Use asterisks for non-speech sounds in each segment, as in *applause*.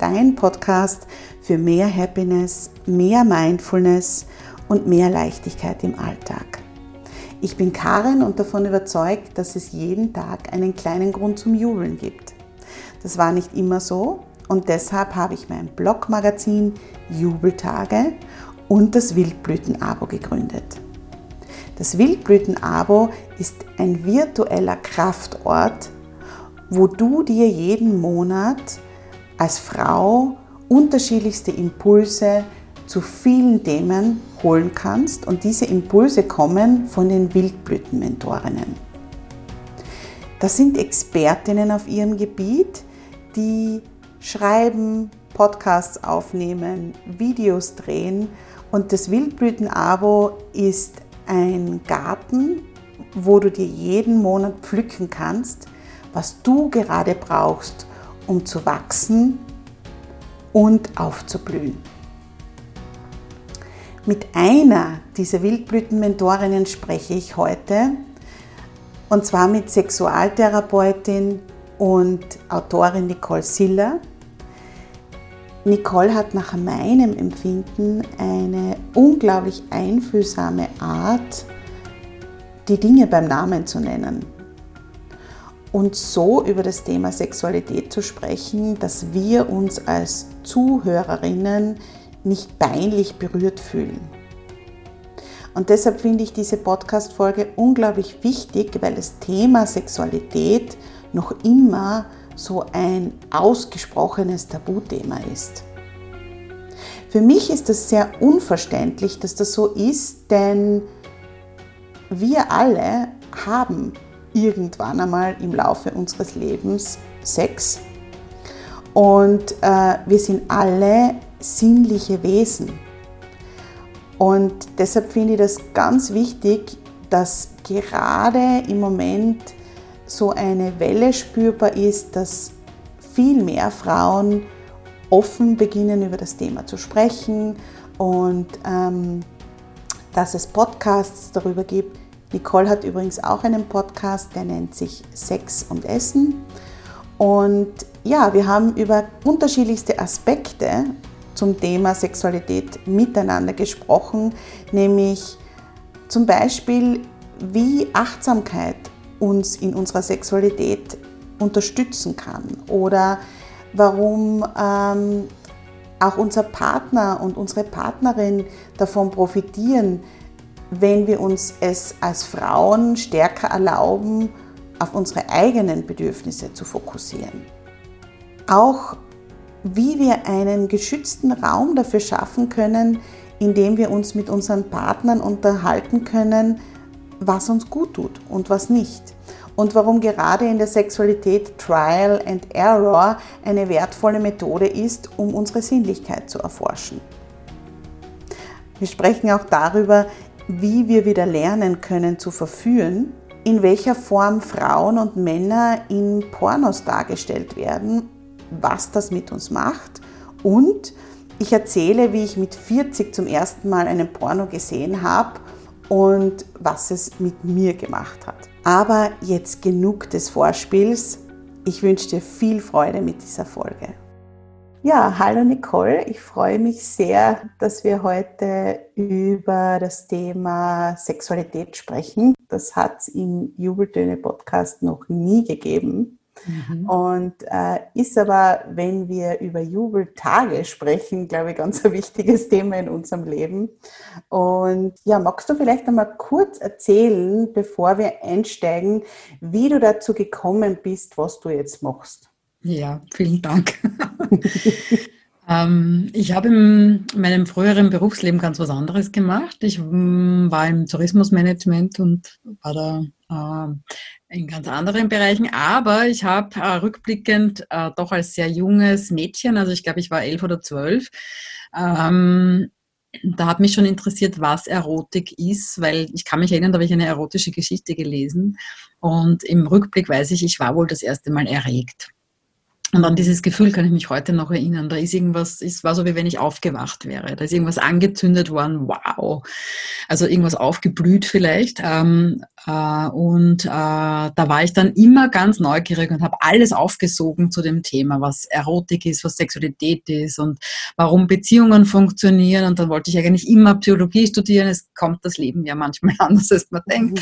dein Podcast für mehr Happiness, mehr Mindfulness und mehr Leichtigkeit im Alltag. Ich bin Karin und davon überzeugt, dass es jeden Tag einen kleinen Grund zum Jubeln gibt. Das war nicht immer so und deshalb habe ich mein Blogmagazin Jubeltage und das Wildblüten-Abo gegründet. Das Wildblüten-Abo ist ein virtueller Kraftort, wo du dir jeden Monat als Frau unterschiedlichste Impulse zu vielen Themen holen kannst und diese Impulse kommen von den Wildblütenmentorinnen. Das sind Expertinnen auf ihrem Gebiet, die schreiben, Podcasts aufnehmen, Videos drehen und das Wildblüten-Abo ist ein Garten, wo du dir jeden Monat pflücken kannst, was du gerade brauchst, um zu wachsen und aufzublühen. Mit einer dieser Wildblütenmentorinnen spreche ich heute und zwar mit Sexualtherapeutin und Autorin Nicole Siller. Nicole hat nach meinem Empfinden eine unglaublich einfühlsame Art, die Dinge beim Namen zu nennen und so über das Thema Sexualität zu sprechen, dass wir uns als Zuhörerinnen nicht peinlich berührt fühlen. Und deshalb finde ich diese Podcast-Folge unglaublich wichtig, weil das Thema Sexualität noch immer so ein ausgesprochenes Tabuthema ist. Für mich ist das sehr unverständlich, dass das so ist, denn wir alle haben irgendwann einmal im Laufe unseres Lebens Sex. Und äh, wir sind alle sinnliche Wesen. Und deshalb finde ich das ganz wichtig, dass gerade im Moment so eine Welle spürbar ist, dass viel mehr Frauen offen beginnen, über das Thema zu sprechen und ähm, dass es Podcasts darüber gibt, Nicole hat übrigens auch einen Podcast, der nennt sich Sex und Essen. Und ja, wir haben über unterschiedlichste Aspekte zum Thema Sexualität miteinander gesprochen, nämlich zum Beispiel, wie Achtsamkeit uns in unserer Sexualität unterstützen kann oder warum ähm, auch unser Partner und unsere Partnerin davon profitieren, wenn wir uns es als Frauen stärker erlauben, auf unsere eigenen Bedürfnisse zu fokussieren. Auch wie wir einen geschützten Raum dafür schaffen können, indem wir uns mit unseren Partnern unterhalten können, was uns gut tut und was nicht. Und warum gerade in der Sexualität Trial and Error eine wertvolle Methode ist, um unsere Sinnlichkeit zu erforschen. Wir sprechen auch darüber, wie wir wieder lernen können zu verführen, in welcher Form Frauen und Männer in Pornos dargestellt werden, was das mit uns macht und ich erzähle, wie ich mit 40 zum ersten Mal einen Porno gesehen habe und was es mit mir gemacht hat. Aber jetzt genug des Vorspiels. Ich wünsche dir viel Freude mit dieser Folge. Ja, hallo Nicole. Ich freue mich sehr, dass wir heute über das Thema Sexualität sprechen. Das hat es im Jubeltöne Podcast noch nie gegeben. Mhm. Und äh, ist aber, wenn wir über Jubeltage sprechen, glaube ich, ganz ein wichtiges Thema in unserem Leben. Und ja, magst du vielleicht einmal kurz erzählen, bevor wir einsteigen, wie du dazu gekommen bist, was du jetzt machst? Ja, vielen Dank. *laughs* ähm, ich habe in meinem früheren Berufsleben ganz was anderes gemacht. Ich mm, war im Tourismusmanagement und war da äh, in ganz anderen Bereichen, aber ich habe äh, rückblickend äh, doch als sehr junges Mädchen, also ich glaube, ich war elf oder zwölf, ähm, da hat mich schon interessiert, was Erotik ist, weil ich kann mich erinnern, da habe ich eine erotische Geschichte gelesen und im Rückblick weiß ich, ich war wohl das erste Mal erregt. Und an dieses Gefühl kann ich mich heute noch erinnern. Da ist irgendwas, es war so wie wenn ich aufgewacht wäre. Da ist irgendwas angezündet worden, wow. Also irgendwas aufgeblüht vielleicht. Ähm, äh, und äh, da war ich dann immer ganz neugierig und habe alles aufgesogen zu dem Thema, was Erotik ist, was Sexualität ist und warum Beziehungen funktionieren. Und dann wollte ich eigentlich immer Psychologie studieren. Es kommt das Leben ja manchmal *laughs* anders, als man denkt.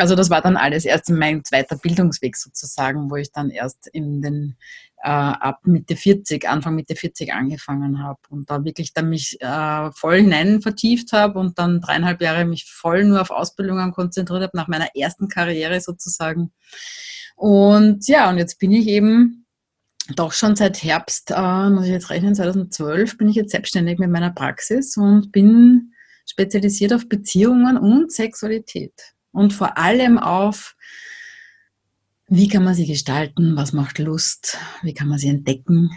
Also das war dann alles erst in meinem zweiten Bildungsweg sozusagen, wo ich dann erst in den äh, ab Mitte 40, Anfang Mitte 40 angefangen habe und da wirklich dann mich äh, voll hinein vertieft habe und dann dreieinhalb Jahre mich voll nur auf Ausbildungen konzentriert habe, nach meiner ersten Karriere sozusagen. Und ja, und jetzt bin ich eben doch schon seit Herbst, äh, muss ich jetzt rechnen, 2012 bin ich jetzt selbstständig mit meiner Praxis und bin spezialisiert auf Beziehungen und Sexualität und vor allem auf wie kann man sie gestalten, was macht Lust, wie kann man sie entdecken.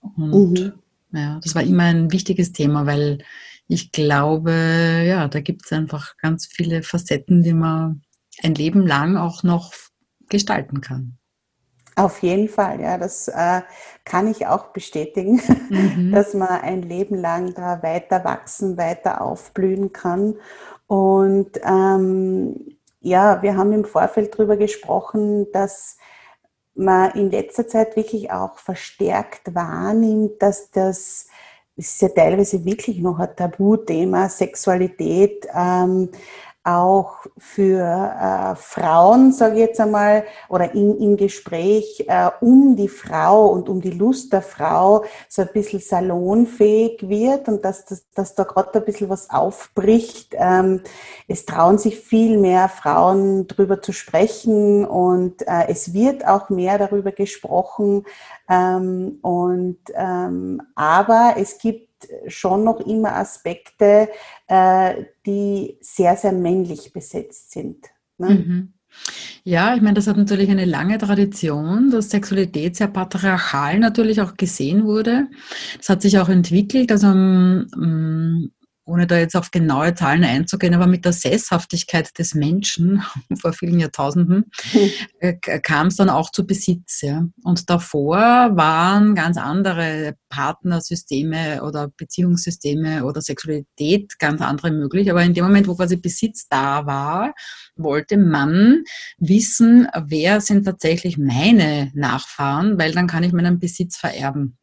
Und mhm. ja, das war immer ein wichtiges Thema, weil ich glaube, ja, da gibt es einfach ganz viele Facetten, die man ein Leben lang auch noch gestalten kann. Auf jeden Fall, ja, das äh, kann ich auch bestätigen, *laughs* mhm. dass man ein Leben lang da weiter wachsen, weiter aufblühen kann. Und ähm, ja, wir haben im Vorfeld darüber gesprochen, dass man in letzter Zeit wirklich auch verstärkt wahrnimmt, dass das, das ist ja teilweise wirklich noch ein Tabuthema, Sexualität, ähm, auch für äh, Frauen, sage ich jetzt einmal, oder in, im Gespräch äh, um die Frau und um die Lust der Frau so ein bisschen salonfähig wird und dass, dass, dass da gerade ein bisschen was aufbricht. Ähm, es trauen sich viel mehr Frauen darüber zu sprechen und äh, es wird auch mehr darüber gesprochen. Ähm, und, ähm, aber es gibt schon noch immer Aspekte, äh, die sehr, sehr männlich besetzt sind. Ne? Mhm. Ja, ich meine, das hat natürlich eine lange Tradition, dass Sexualität sehr patriarchal natürlich auch gesehen wurde. Das hat sich auch entwickelt. Also ohne da jetzt auf genaue Zahlen einzugehen, aber mit der Sesshaftigkeit des Menschen *laughs* vor vielen Jahrtausenden äh, kam es dann auch zu Besitz. Ja. Und davor waren ganz andere Partnersysteme oder Beziehungssysteme oder Sexualität ganz andere möglich. Aber in dem Moment, wo quasi Besitz da war, wollte man wissen, wer sind tatsächlich meine Nachfahren, weil dann kann ich meinen Besitz vererben.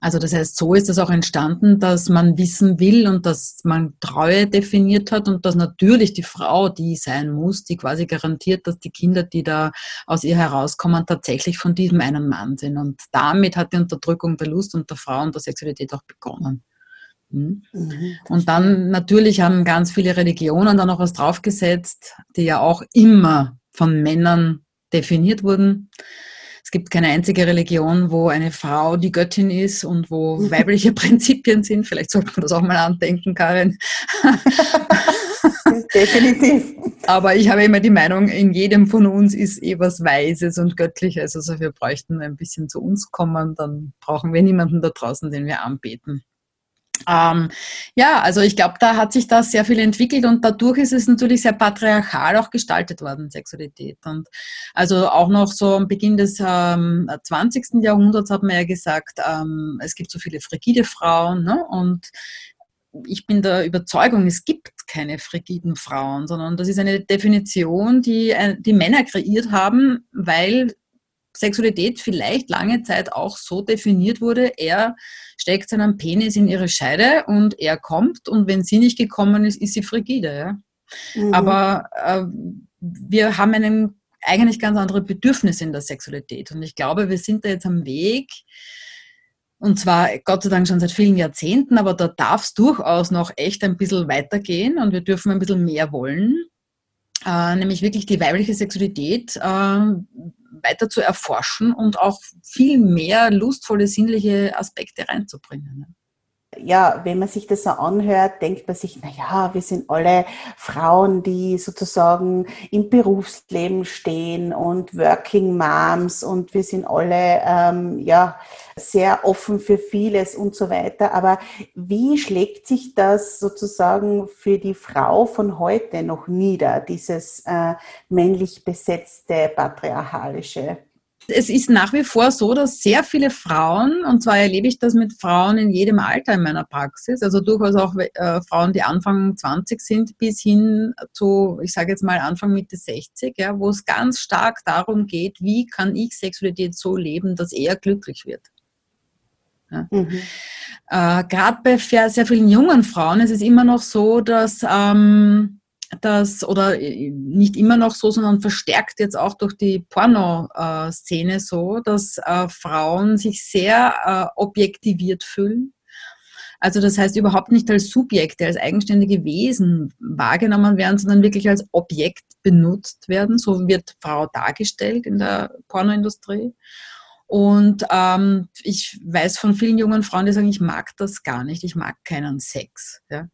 Also das heißt, so ist es auch entstanden, dass man wissen will und dass man Treue definiert hat und dass natürlich die Frau die sein muss, die quasi garantiert, dass die Kinder, die da aus ihr herauskommen, tatsächlich von diesem einen Mann sind. Und damit hat die Unterdrückung der Lust und der Frau und der Sexualität auch begonnen. Hm? Mhm, und dann natürlich haben ganz viele Religionen da noch was draufgesetzt, die ja auch immer von Männern definiert wurden. Es gibt keine einzige Religion, wo eine Frau die Göttin ist und wo weibliche *laughs* Prinzipien sind. Vielleicht sollte man das auch mal andenken, Karin. *laughs* Definitiv. Aber ich habe immer die Meinung, in jedem von uns ist eh was Weises und Göttliches. Also wir bräuchten ein bisschen zu uns kommen, dann brauchen wir niemanden da draußen, den wir anbeten. Ähm, ja, also ich glaube, da hat sich da sehr viel entwickelt und dadurch ist es natürlich sehr patriarchal auch gestaltet worden, Sexualität. Und also auch noch so am Beginn des ähm, 20. Jahrhunderts hat man ja gesagt, ähm, es gibt so viele frigide Frauen ne? und ich bin der Überzeugung, es gibt keine frigiden Frauen, sondern das ist eine Definition, die äh, die Männer kreiert haben, weil Sexualität vielleicht lange Zeit auch so definiert wurde, er steckt seinen Penis in ihre Scheide und er kommt und wenn sie nicht gekommen ist, ist sie frigide. Ja? Mhm. Aber äh, wir haben einen, eigentlich ganz andere Bedürfnisse in der Sexualität und ich glaube, wir sind da jetzt am Weg, und zwar Gott sei Dank schon seit vielen Jahrzehnten, aber da darf es durchaus noch echt ein bisschen weitergehen und wir dürfen ein bisschen mehr wollen. Äh, nämlich wirklich die weibliche Sexualität äh, weiter zu erforschen und auch viel mehr lustvolle, sinnliche Aspekte reinzubringen. Ja, wenn man sich das so anhört, denkt man sich, na ja, wir sind alle Frauen, die sozusagen im Berufsleben stehen und Working Moms und wir sind alle, ähm, ja, sehr offen für vieles und so weiter. Aber wie schlägt sich das sozusagen für die Frau von heute noch nieder, dieses äh, männlich besetzte patriarchalische? Es ist nach wie vor so, dass sehr viele Frauen, und zwar erlebe ich das mit Frauen in jedem Alter in meiner Praxis, also durchaus auch äh, Frauen, die Anfang 20 sind, bis hin zu, ich sage jetzt mal Anfang Mitte 60, ja, wo es ganz stark darum geht, wie kann ich Sexualität so leben, dass er glücklich wird. Ja. Mhm. Äh, Gerade bei sehr vielen jungen Frauen ist es immer noch so, dass ähm, dass, oder äh, nicht immer noch so, sondern verstärkt jetzt auch durch die Pornoszene so, dass äh, Frauen sich sehr äh, objektiviert fühlen. Also das heißt überhaupt nicht als Subjekte, als eigenständige Wesen wahrgenommen werden, sondern wirklich als Objekt benutzt werden. So wird Frau dargestellt in der Pornoindustrie. Und ähm, ich weiß von vielen jungen Frauen, die sagen, ich mag das gar nicht, ich mag keinen Sex. Ja?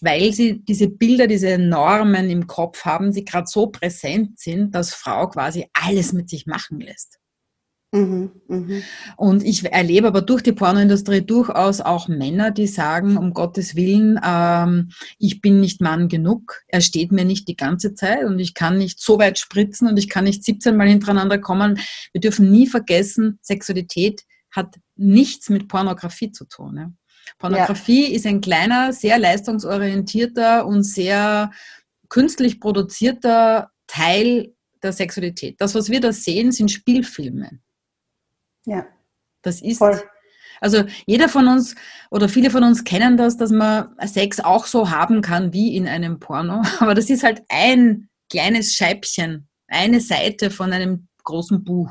Weil sie diese Bilder, diese Normen im Kopf haben, die gerade so präsent sind, dass Frau quasi alles mit sich machen lässt. Mhm, mh. Und ich erlebe aber durch die Pornoindustrie durchaus auch Männer, die sagen, um Gottes Willen, ähm, ich bin nicht Mann genug, er steht mir nicht die ganze Zeit und ich kann nicht so weit spritzen und ich kann nicht 17 Mal hintereinander kommen. Wir dürfen nie vergessen, Sexualität hat nichts mit Pornografie zu tun. Ja? Pornografie ja. ist ein kleiner, sehr leistungsorientierter und sehr künstlich produzierter Teil der Sexualität. Das, was wir da sehen, sind Spielfilme. Ja. Das ist. Voll. Also jeder von uns oder viele von uns kennen das, dass man Sex auch so haben kann wie in einem Porno. *laughs* Aber das ist halt ein kleines Scheibchen, eine Seite von einem großen Buch.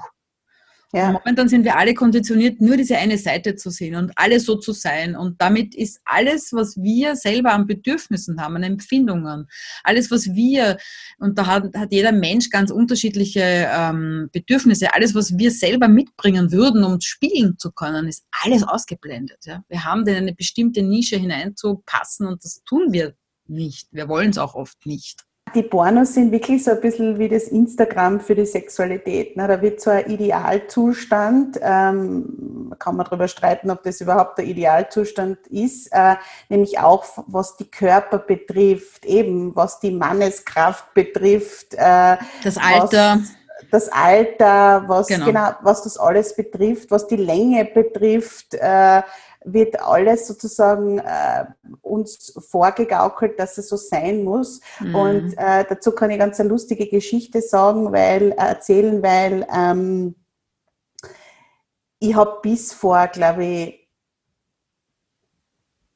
Ja. Momentan sind wir alle konditioniert, nur diese eine Seite zu sehen und alles so zu sein. Und damit ist alles, was wir selber an Bedürfnissen haben, an Empfindungen, alles, was wir, und da hat, hat jeder Mensch ganz unterschiedliche ähm, Bedürfnisse, alles, was wir selber mitbringen würden, um spielen zu können, ist alles ausgeblendet. Ja? Wir haben in eine bestimmte Nische hineinzupassen und das tun wir nicht. Wir wollen es auch oft nicht die Pornos sind wirklich so ein bisschen wie das Instagram für die Sexualität. Ne? Da wird so ein Idealzustand, ähm, kann man darüber streiten, ob das überhaupt der Idealzustand ist, äh, nämlich auch was die Körper betrifft, eben was die Manneskraft betrifft. Äh, das Alter. Was, das Alter, was genau. genau. was das alles betrifft, was die Länge betrifft, äh, wird alles sozusagen äh, uns vorgegaukelt, dass es so sein muss. Mhm. Und äh, dazu kann ich ganz eine lustige Geschichte sagen, weil äh, erzählen, weil ähm, ich habe bis vor, glaube ich,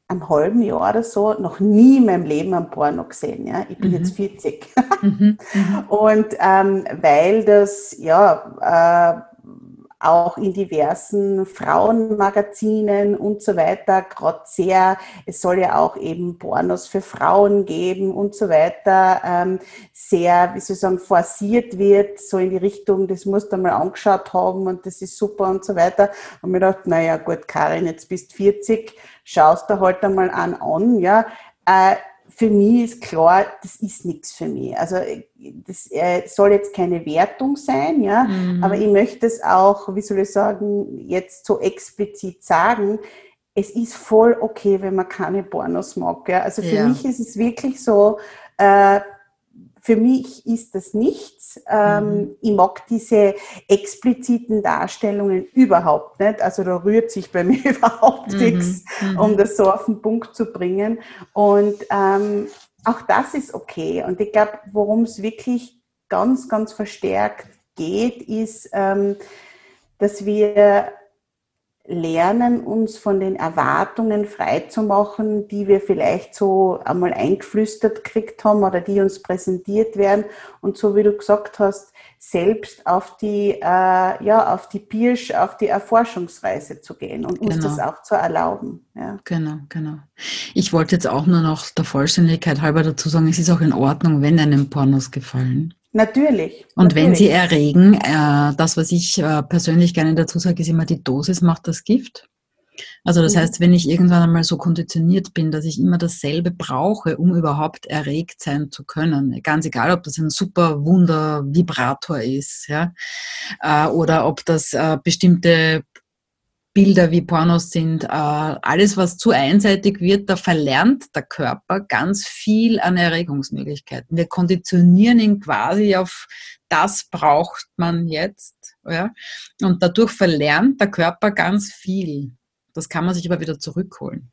einem halben Jahr oder so noch nie in meinem Leben ein Porno gesehen. Ja? Ich bin mhm. jetzt 40. Mhm. mhm. *laughs* Und ähm, weil das, ja, äh, auch in diversen Frauenmagazinen und so weiter, gerade sehr, es soll ja auch eben Pornos für Frauen geben und so weiter, ähm, sehr, wie soll ich sagen, forciert wird, so in die Richtung, das musst du mal angeschaut haben und das ist super und so weiter. Und mir gedacht, naja gut, Karin, jetzt bist 40, schaust du halt einmal an an, ja. Äh, für mich ist klar, das ist nichts für mich. Also das äh, soll jetzt keine Wertung sein, ja, mhm. aber ich möchte es auch, wie soll ich sagen, jetzt so explizit sagen. Es ist voll okay, wenn man keine Pornos mag. Ja. Also für ja. mich ist es wirklich so, äh, für mich ist das nichts. Ähm, mhm. Ich mag diese expliziten Darstellungen überhaupt nicht. Also da rührt sich bei *laughs* mir überhaupt mhm. nichts, mhm. um das so auf den Punkt zu bringen. Und ähm, auch das ist okay. Und ich glaube, worum es wirklich ganz, ganz verstärkt geht, ist, ähm, dass wir lernen, uns von den Erwartungen freizumachen, die wir vielleicht so einmal eingeflüstert gekriegt haben oder die uns präsentiert werden und so wie du gesagt hast, selbst auf die, äh, ja, auf die Pirsch, auf die Erforschungsreise zu gehen und uns genau. das auch zu erlauben. Ja. Genau, genau. Ich wollte jetzt auch nur noch der Vollständigkeit halber dazu sagen, es ist auch in Ordnung, wenn einem Pornos gefallen. Natürlich. Und natürlich. wenn sie erregen, äh, das, was ich äh, persönlich gerne dazu sage, ist immer, die Dosis macht das Gift. Also das mhm. heißt, wenn ich irgendwann einmal so konditioniert bin, dass ich immer dasselbe brauche, um überhaupt erregt sein zu können, ganz egal, ob das ein super Wunder Vibrator ist, ja, äh, oder ob das äh, bestimmte Bilder wie Pornos sind, äh, alles, was zu einseitig wird, da verlernt der Körper ganz viel an Erregungsmöglichkeiten. Wir konditionieren ihn quasi auf das braucht man jetzt. Ja? Und dadurch verlernt der Körper ganz viel. Das kann man sich aber wieder zurückholen.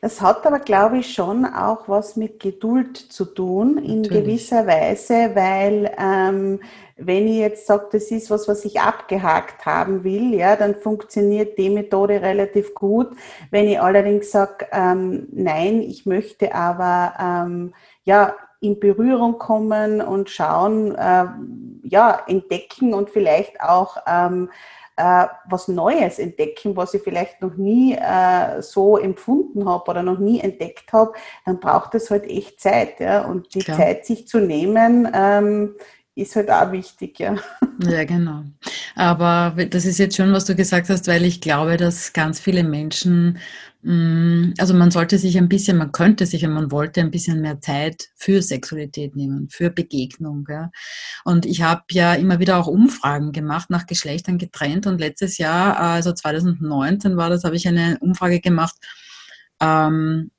Das hat aber, glaube ich, schon auch was mit Geduld zu tun, in Natürlich. gewisser Weise, weil ähm, wenn ich jetzt sage, das ist was, was ich abgehakt haben will, ja, dann funktioniert die Methode relativ gut. Wenn ich allerdings sage, ähm, nein, ich möchte aber ähm, ja in Berührung kommen und schauen, äh, ja, entdecken und vielleicht auch ähm, äh, was Neues entdecken, was ich vielleicht noch nie äh, so empfunden habe oder noch nie entdeckt habe, dann braucht es halt echt Zeit. Ja? Und die Klar. Zeit sich zu nehmen, ähm, ist halt auch wichtig, ja. Ja, genau. Aber das ist jetzt schon, was du gesagt hast, weil ich glaube, dass ganz viele Menschen Mm, also man sollte sich ein bisschen, man könnte sich, wenn man wollte, ein bisschen mehr Zeit für Sexualität nehmen, für Begegnung. Ja. Und ich habe ja immer wieder auch Umfragen gemacht, nach Geschlechtern getrennt. Und letztes Jahr, also 2019 war das, habe ich eine Umfrage gemacht, ähm,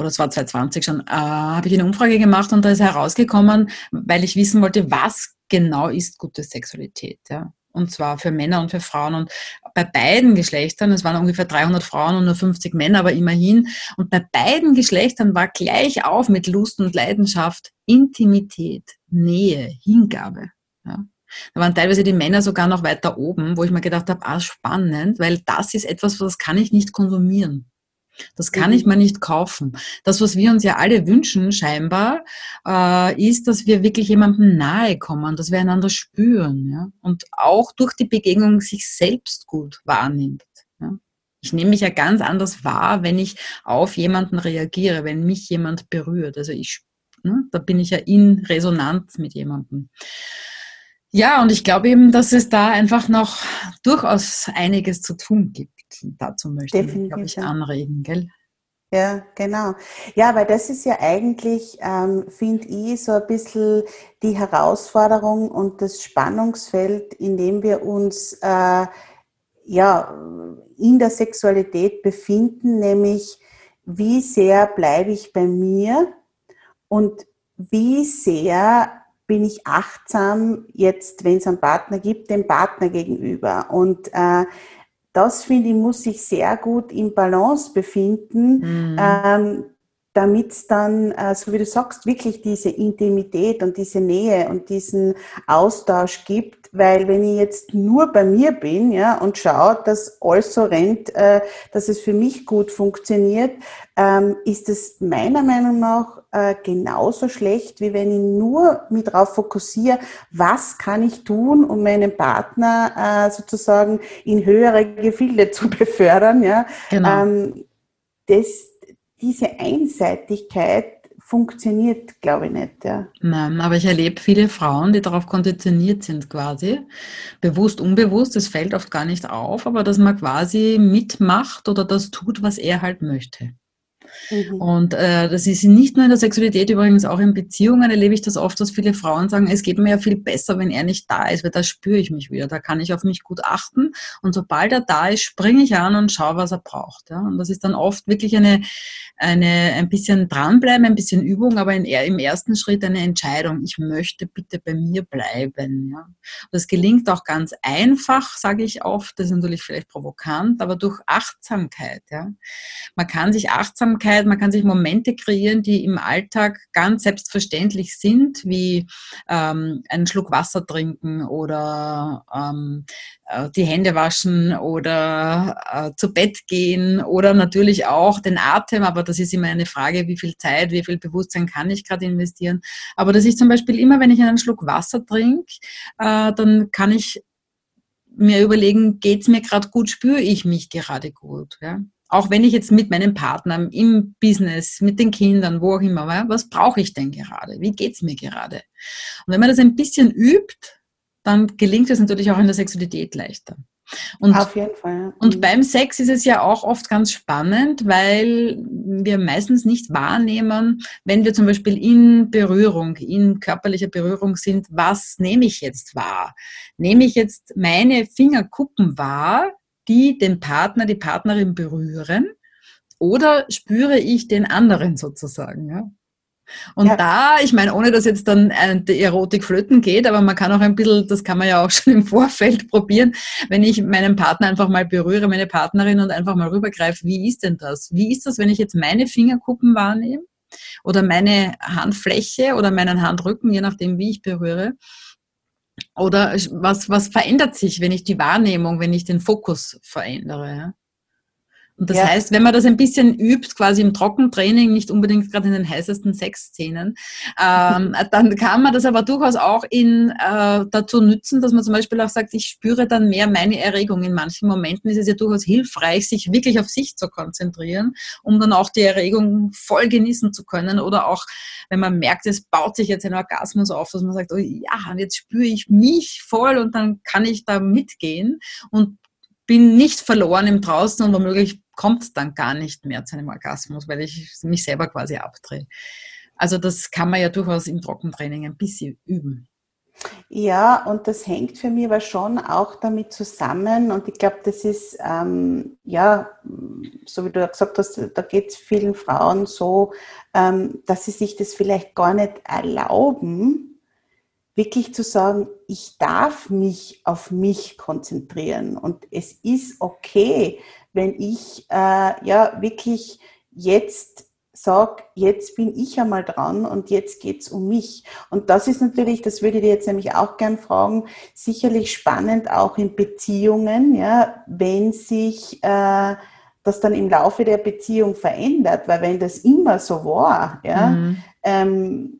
oder es war 2020 schon, äh, habe ich eine Umfrage gemacht und da ist herausgekommen, weil ich wissen wollte, was genau ist gute Sexualität. Ja und zwar für Männer und für Frauen. Und bei beiden Geschlechtern, es waren ungefähr 300 Frauen und nur 50 Männer, aber immerhin, und bei beiden Geschlechtern war gleich auf mit Lust und Leidenschaft Intimität, Nähe, Hingabe. Ja. Da waren teilweise die Männer sogar noch weiter oben, wo ich mir gedacht habe, ah, spannend, weil das ist etwas, das kann ich nicht konsumieren. Das kann ich mhm. mir nicht kaufen. Das, was wir uns ja alle wünschen, scheinbar, äh, ist, dass wir wirklich jemandem nahe kommen, dass wir einander spüren ja? und auch durch die Begegnung sich selbst gut wahrnimmt. Ja? Ich nehme mich ja ganz anders wahr, wenn ich auf jemanden reagiere, wenn mich jemand berührt. Also ich, ne, da bin ich ja in Resonanz mit jemandem. Ja, und ich glaube eben, dass es da einfach noch durchaus einiges zu tun gibt. Dazu möchte Definitiv. ich, glaube ich, anregen, gell? Ja, genau. Ja, weil das ist ja eigentlich, ähm, finde ich, so ein bisschen die Herausforderung und das Spannungsfeld, in dem wir uns äh, ja, in der Sexualität befinden, nämlich wie sehr bleibe ich bei mir und wie sehr bin ich achtsam jetzt, wenn es einen Partner gibt, dem Partner gegenüber. Und äh, das, finde ich, muss sich sehr gut im Balance befinden, mhm. ähm, damit es dann, äh, so wie du sagst, wirklich diese Intimität und diese Nähe und diesen Austausch gibt. Weil wenn ich jetzt nur bei mir bin ja, und schaue, dass alles so rennt, äh, dass es für mich gut funktioniert, ähm, ist es meiner Meinung nach äh, genauso schlecht, wie wenn ich nur mich darauf fokussiere, was kann ich tun, um meinen Partner äh, sozusagen in höhere Gefilde zu *laughs* befördern. Ja? Genau. Ähm, das, diese Einseitigkeit funktioniert, glaube ich, nicht. Ja. Nein, aber ich erlebe viele Frauen, die darauf konditioniert sind quasi, bewusst, unbewusst, das fällt oft gar nicht auf, aber dass man quasi mitmacht oder das tut, was er halt möchte. Mhm. Und äh, das ist nicht nur in der Sexualität, übrigens auch in Beziehungen erlebe ich das oft, dass viele Frauen sagen, es geht mir ja viel besser, wenn er nicht da ist, weil da spüre ich mich wieder, da kann ich auf mich gut achten und sobald er da ist, springe ich an und schaue, was er braucht. Ja? Und das ist dann oft wirklich eine, eine, ein bisschen dranbleiben, ein bisschen Übung, aber in, im ersten Schritt eine Entscheidung. Ich möchte bitte bei mir bleiben. Ja? das gelingt auch ganz einfach, sage ich oft. Das ist natürlich vielleicht provokant, aber durch Achtsamkeit. Ja? Man kann sich achtsam Achtsamkeit, man kann sich Momente kreieren, die im Alltag ganz selbstverständlich sind, wie ähm, einen Schluck Wasser trinken oder ähm, äh, die Hände waschen oder äh, zu Bett gehen oder natürlich auch den Atem, aber das ist immer eine Frage, wie viel Zeit, wie viel Bewusstsein kann ich gerade investieren. Aber dass ich zum Beispiel immer, wenn ich einen Schluck Wasser trinke, äh, dann kann ich mir überlegen, geht's mir gerade gut, spüre ich mich gerade gut. Ja? Auch wenn ich jetzt mit meinem Partner im Business, mit den Kindern, wo auch immer war, was brauche ich denn gerade? Wie geht's mir gerade? Und wenn man das ein bisschen übt, dann gelingt es natürlich auch in der Sexualität leichter. Und, Auf jeden Fall. Und mhm. beim Sex ist es ja auch oft ganz spannend, weil wir meistens nicht wahrnehmen, wenn wir zum Beispiel in Berührung, in körperlicher Berührung sind, was nehme ich jetzt wahr? Nehme ich jetzt meine Fingerkuppen wahr, die den Partner, die Partnerin berühren? Oder spüre ich den anderen sozusagen? Ja? Und ja. da, ich meine, ohne dass jetzt dann äh, die Erotik flöten geht, aber man kann auch ein bisschen, das kann man ja auch *laughs* schon im Vorfeld probieren, wenn ich meinen Partner einfach mal berühre, meine Partnerin und einfach mal rübergreife, wie ist denn das? Wie ist das, wenn ich jetzt meine Fingerkuppen wahrnehme oder meine Handfläche oder meinen Handrücken, je nachdem, wie ich berühre? Oder was, was verändert sich, wenn ich die Wahrnehmung, wenn ich den Fokus verändere? Und das ja. heißt, wenn man das ein bisschen übt, quasi im Trockentraining, nicht unbedingt gerade in den heißesten Sexszenen, ähm, *laughs* dann kann man das aber durchaus auch in, äh, dazu nützen, dass man zum Beispiel auch sagt, ich spüre dann mehr meine Erregung. In manchen Momenten ist es ja durchaus hilfreich, sich wirklich auf sich zu konzentrieren, um dann auch die Erregung voll genießen zu können. Oder auch, wenn man merkt, es baut sich jetzt ein Orgasmus auf, dass man sagt, oh ja, und jetzt spüre ich mich voll und dann kann ich da mitgehen. Und bin nicht verloren im Draußen und womöglich kommt dann gar nicht mehr zu einem Orgasmus, weil ich mich selber quasi abdrehe. Also das kann man ja durchaus im Trockentraining ein bisschen üben. Ja, und das hängt für mich aber schon auch damit zusammen. Und ich glaube, das ist, ähm, ja, so wie du gesagt hast, da geht es vielen Frauen so, ähm, dass sie sich das vielleicht gar nicht erlauben, wirklich zu sagen, ich darf mich auf mich konzentrieren und es ist okay, wenn ich äh, ja wirklich jetzt sage, jetzt bin ich einmal dran und jetzt geht es um mich. Und das ist natürlich, das würde ich dir jetzt nämlich auch gern fragen, sicherlich spannend auch in Beziehungen, ja, wenn sich äh, das dann im Laufe der Beziehung verändert, weil wenn das immer so war, ja, mhm. ähm,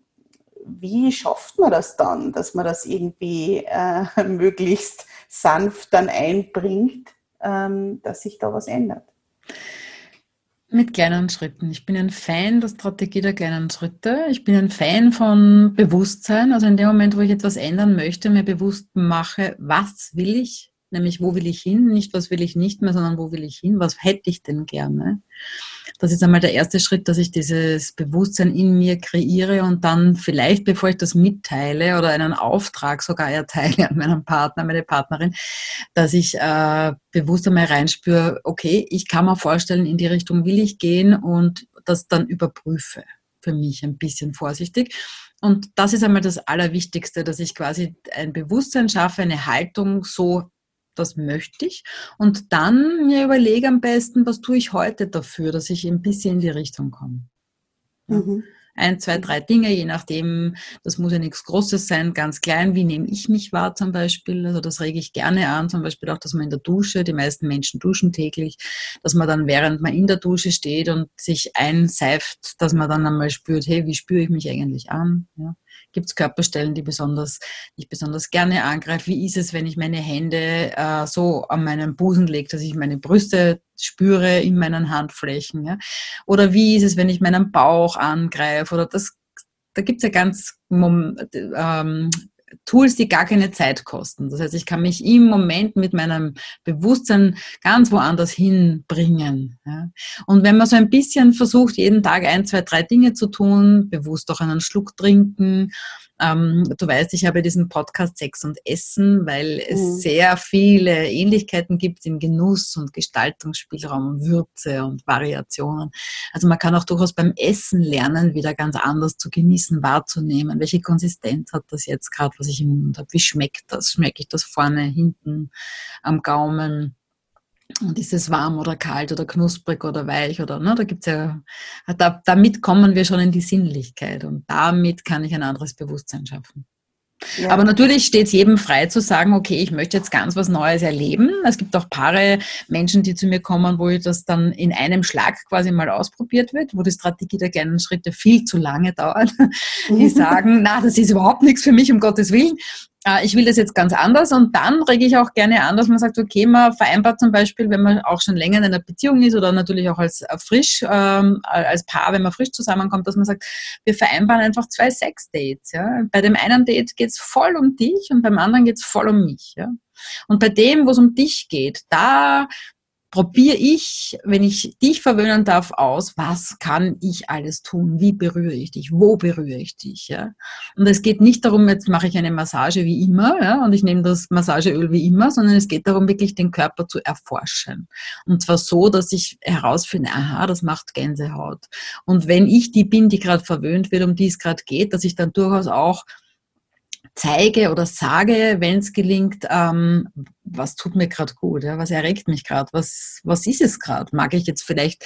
wie schafft man das dann, dass man das irgendwie äh, *laughs* möglichst sanft dann einbringt, ähm, dass sich da was ändert? Mit kleinen Schritten. Ich bin ein Fan der Strategie der kleinen Schritte. Ich bin ein Fan von Bewusstsein. Also in dem Moment, wo ich etwas ändern möchte, mir bewusst mache, was will ich, nämlich wo will ich hin, nicht was will ich nicht mehr, sondern wo will ich hin, was hätte ich denn gerne. Das ist einmal der erste Schritt, dass ich dieses Bewusstsein in mir kreiere und dann vielleicht, bevor ich das mitteile oder einen Auftrag sogar erteile *laughs* an meinen Partner, meine Partnerin, dass ich äh, bewusst einmal reinspüre, okay, ich kann mir vorstellen, in die Richtung will ich gehen und das dann überprüfe für mich ein bisschen vorsichtig. Und das ist einmal das Allerwichtigste, dass ich quasi ein Bewusstsein schaffe, eine Haltung so das möchte ich. Und dann mir überlege am besten, was tue ich heute dafür, dass ich ein bisschen in die Richtung komme. Ja. Mhm. Ein, zwei, drei Dinge, je nachdem, das muss ja nichts Großes sein, ganz klein, wie nehme ich mich wahr zum Beispiel, also das rege ich gerne an, zum Beispiel auch, dass man in der Dusche, die meisten Menschen duschen täglich, dass man dann, während man in der Dusche steht und sich einseift, dass man dann einmal spürt, hey, wie spüre ich mich eigentlich an? Ja gibt es Körperstellen, die besonders, ich besonders gerne angreife. Wie ist es, wenn ich meine Hände äh, so an meinen Busen lege, dass ich meine Brüste spüre in meinen Handflächen? Ja? Oder wie ist es, wenn ich meinen Bauch angreife? Oder das, da gibt es ja ganz ähm, Tools, die gar keine Zeit kosten. Das heißt, ich kann mich im Moment mit meinem Bewusstsein ganz woanders hinbringen. Und wenn man so ein bisschen versucht, jeden Tag ein, zwei, drei Dinge zu tun, bewusst auch einen Schluck trinken, ähm, du weißt, ich habe diesen Podcast Sex und Essen, weil es mhm. sehr viele Ähnlichkeiten gibt in Genuss und Gestaltungsspielraum und Würze und Variationen. Also man kann auch durchaus beim Essen lernen, wieder ganz anders zu genießen, wahrzunehmen. Welche Konsistenz hat das jetzt gerade, was ich im Mund habe? Wie schmeckt das? Schmecke ich das vorne, hinten, am Gaumen? Und ist es warm oder kalt oder knusprig oder weich oder, ne, da gibt's ja, da, damit kommen wir schon in die Sinnlichkeit und damit kann ich ein anderes Bewusstsein schaffen. Ja. Aber natürlich steht es jedem frei zu sagen, okay, ich möchte jetzt ganz was Neues erleben. Es gibt auch Paare Menschen, die zu mir kommen, wo das dann in einem Schlag quasi mal ausprobiert wird, wo die Strategie der kleinen Schritte viel zu lange dauert. *laughs* Die sagen, na, das ist überhaupt nichts für mich, um Gottes Willen. Äh, ich will das jetzt ganz anders und dann rege ich auch gerne an, dass man sagt, okay, man vereinbart zum Beispiel, wenn man auch schon länger in einer Beziehung ist oder natürlich auch als äh, frisch, ähm, als Paar, wenn man frisch zusammenkommt, dass man sagt, wir vereinbaren einfach zwei Sex-Dates. Ja? Bei dem einen Date geht es voll um dich und beim anderen geht es voll um mich. Ja? Und bei dem, wo es um dich geht, da probiere ich, wenn ich dich verwöhnen darf, aus, was kann ich alles tun? Wie berühre ich dich? Wo berühre ich dich? Ja? Und es geht nicht darum, jetzt mache ich eine Massage wie immer ja, und ich nehme das Massageöl wie immer, sondern es geht darum, wirklich den Körper zu erforschen. Und zwar so, dass ich herausfinde, aha, das macht Gänsehaut. Und wenn ich die bin, die gerade verwöhnt wird, um die es gerade geht, dass ich dann durchaus auch zeige oder sage, wenn es gelingt, ähm, was tut mir gerade gut, ja, was erregt mich gerade, was, was ist es gerade? Mag ich jetzt vielleicht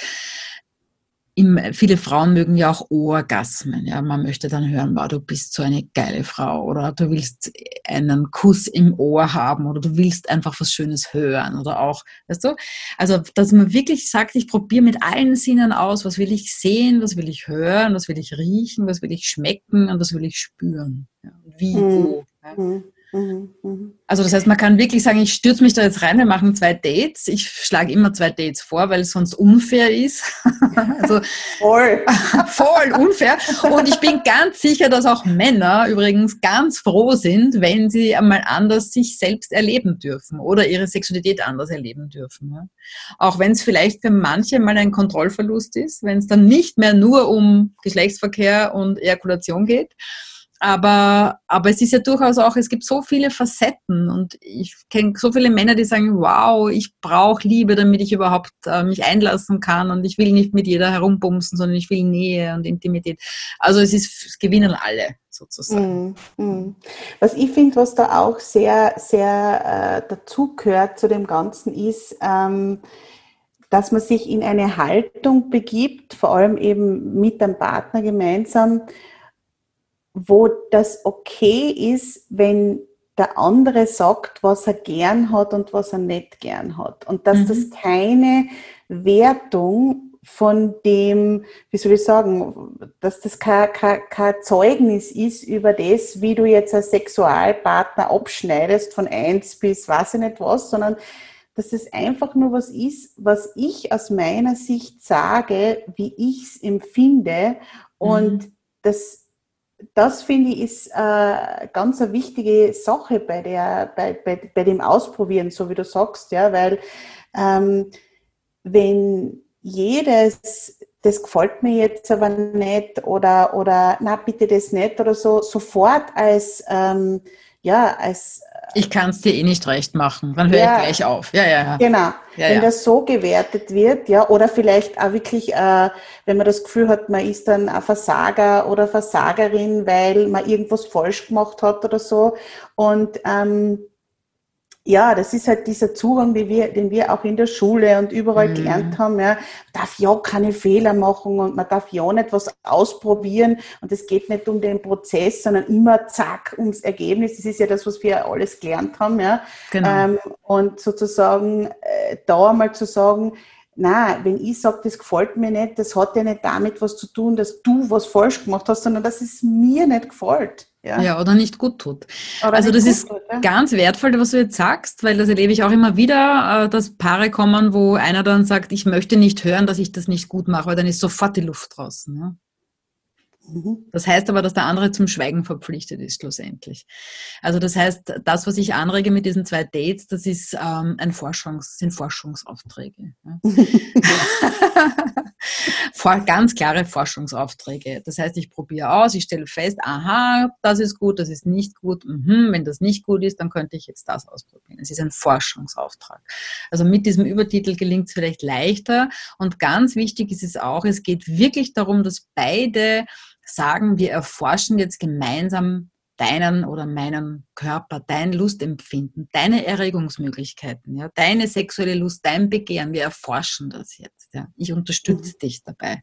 im, viele Frauen mögen ja auch Orgasmen. Ja, man möchte dann hören, wow, du bist so eine geile Frau oder du willst einen Kuss im Ohr haben oder du willst einfach was Schönes hören oder auch, weißt du? Also, dass man wirklich sagt, ich probiere mit allen Sinnen aus, was will ich sehen, was will ich hören, was will ich riechen, was will ich schmecken und was will ich spüren. Ja, wie, mhm. wo. Ja. Mhm. Also das heißt, man kann wirklich sagen, ich stürze mich da jetzt rein, wir machen zwei Dates. Ich schlage immer zwei Dates vor, weil es sonst unfair ist. *laughs* also voll. *laughs* voll unfair. Und ich bin ganz sicher, dass auch Männer übrigens ganz froh sind, wenn sie einmal anders sich selbst erleben dürfen oder ihre Sexualität anders erleben dürfen. Auch wenn es vielleicht für manche mal ein Kontrollverlust ist, wenn es dann nicht mehr nur um Geschlechtsverkehr und Ejakulation geht, aber, aber es ist ja durchaus auch, es gibt so viele Facetten und ich kenne so viele Männer, die sagen, wow, ich brauche Liebe, damit ich überhaupt äh, mich einlassen kann und ich will nicht mit jeder herumbumsen, sondern ich will Nähe und Intimität. Also es ist, es gewinnen alle sozusagen. Mm, mm. Was ich finde, was da auch sehr, sehr äh, dazugehört zu dem Ganzen ist, ähm, dass man sich in eine Haltung begibt, vor allem eben mit dem Partner gemeinsam, wo das okay ist, wenn der andere sagt, was er gern hat und was er nicht gern hat. Und dass mhm. das keine Wertung von dem, wie soll ich sagen, dass das kein, kein, kein Zeugnis ist über das, wie du jetzt als Sexualpartner abschneidest von eins bis weiß ich nicht was, sondern dass es einfach nur was ist, was ich aus meiner Sicht sage, wie ich es empfinde. Und mhm. das das finde ich ist äh, ganz eine wichtige Sache bei, der, bei, bei, bei dem Ausprobieren, so wie du sagst, ja, weil ähm, wenn jedes, das gefällt mir jetzt aber nicht oder, oder na bitte das nicht oder so, sofort als, ähm, ja, als ich kann es dir eh nicht recht machen, dann höre ja, ich gleich auf. Ja, ja, ja. Genau. Ja, wenn das so gewertet wird, ja, oder vielleicht auch wirklich, äh, wenn man das Gefühl hat, man ist dann ein Versager oder Versagerin, weil man irgendwas falsch gemacht hat oder so. Und ähm, ja, das ist halt dieser Zugang, den wir, den wir auch in der Schule und überall mhm. gelernt haben. Ja, man darf ja keine Fehler machen und man darf ja nicht was ausprobieren und es geht nicht um den Prozess, sondern immer zack ums Ergebnis. Das ist ja das, was wir alles gelernt haben. Ja, genau. Ähm, und sozusagen äh, da einmal zu sagen, na, wenn ich sage, das gefällt mir nicht, das hat ja nicht damit was zu tun, dass du was falsch gemacht hast, sondern dass es mir nicht gefällt. Ja. ja, oder nicht gut tut. Oder also das ist tut, ja. ganz wertvoll, was du jetzt sagst, weil das erlebe ich auch immer wieder, äh, dass Paare kommen, wo einer dann sagt, ich möchte nicht hören, dass ich das nicht gut mache, weil dann ist sofort die Luft draußen. Mhm. Das heißt aber, dass der andere zum Schweigen verpflichtet ist, schlussendlich. Also das heißt, das, was ich anrege mit diesen zwei Dates, das ist ähm, ein Forschungs-, sind Forschungsaufträge. Ja. *laughs* Ganz klare Forschungsaufträge. Das heißt, ich probiere aus, ich stelle fest, aha, das ist gut, das ist nicht gut. Mhm, wenn das nicht gut ist, dann könnte ich jetzt das ausprobieren. Es ist ein Forschungsauftrag. Also mit diesem Übertitel gelingt es vielleicht leichter. Und ganz wichtig ist es auch, es geht wirklich darum, dass beide sagen, wir erforschen jetzt gemeinsam deinen oder meinen Körper, dein Lustempfinden, deine Erregungsmöglichkeiten, ja, deine sexuelle Lust, dein Begehren. Wir erforschen das jetzt. Ja. Ich unterstütze mhm. dich dabei.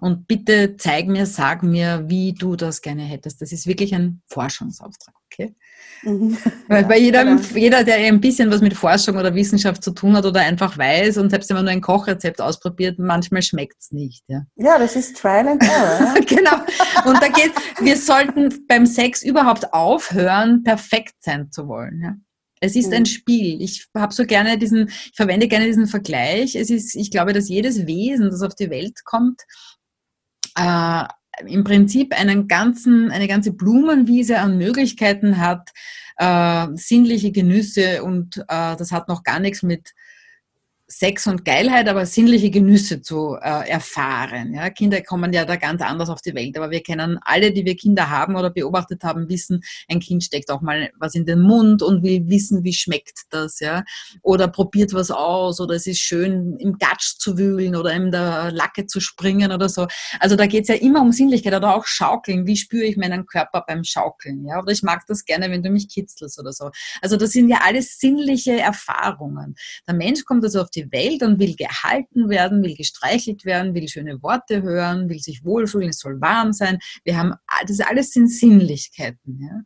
Und bitte zeig mir, sag mir, wie du das gerne hättest. Das ist wirklich ein Forschungsauftrag, okay? Mhm. Weil bei jedem, genau. jeder, der ein bisschen was mit Forschung oder Wissenschaft zu tun hat oder einfach weiß und selbst wenn man nur ein Kochrezept ausprobiert, manchmal schmeckt es nicht. Ja. ja, das ist Trial and Error. *laughs* genau. Und da geht, wir sollten beim Sex überhaupt aufhören, perfekt sein zu wollen. Ja. Es ist mhm. ein Spiel. Ich habe so gerne diesen, ich verwende gerne diesen Vergleich. Es ist, ich glaube, dass jedes Wesen, das auf die Welt kommt, äh, im Prinzip einen ganzen, eine ganze Blumenwiese an Möglichkeiten hat, äh, sinnliche Genüsse und äh, das hat noch gar nichts mit Sex und Geilheit, aber sinnliche Genüsse zu äh, erfahren. Ja, Kinder kommen ja da ganz anders auf die Welt, aber wir kennen alle, die wir Kinder haben oder beobachtet haben, wissen, ein Kind steckt auch mal was in den Mund und will wissen, wie schmeckt das, ja, oder probiert was aus oder es ist schön im Gatsch zu wühlen oder in der Lacke zu springen oder so. Also da geht es ja immer um Sinnlichkeit oder auch Schaukeln. Wie spüre ich meinen Körper beim Schaukeln? Ja, oder ich mag das gerne, wenn du mich kitzelst oder so. Also das sind ja alles sinnliche Erfahrungen. Der Mensch kommt also auf die Welt und will gehalten werden, will gestreichelt werden, will schöne Worte hören, will sich wohlfühlen, es soll warm sein. Wir haben, das alles sind Sinnlichkeiten. Ja?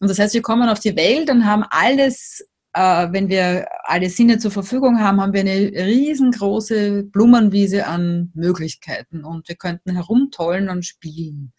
Und das heißt, wir kommen auf die Welt und haben alles äh, wenn wir alle Sinne zur Verfügung haben, haben wir eine riesengroße Blumenwiese an Möglichkeiten und wir könnten herumtollen und spielen.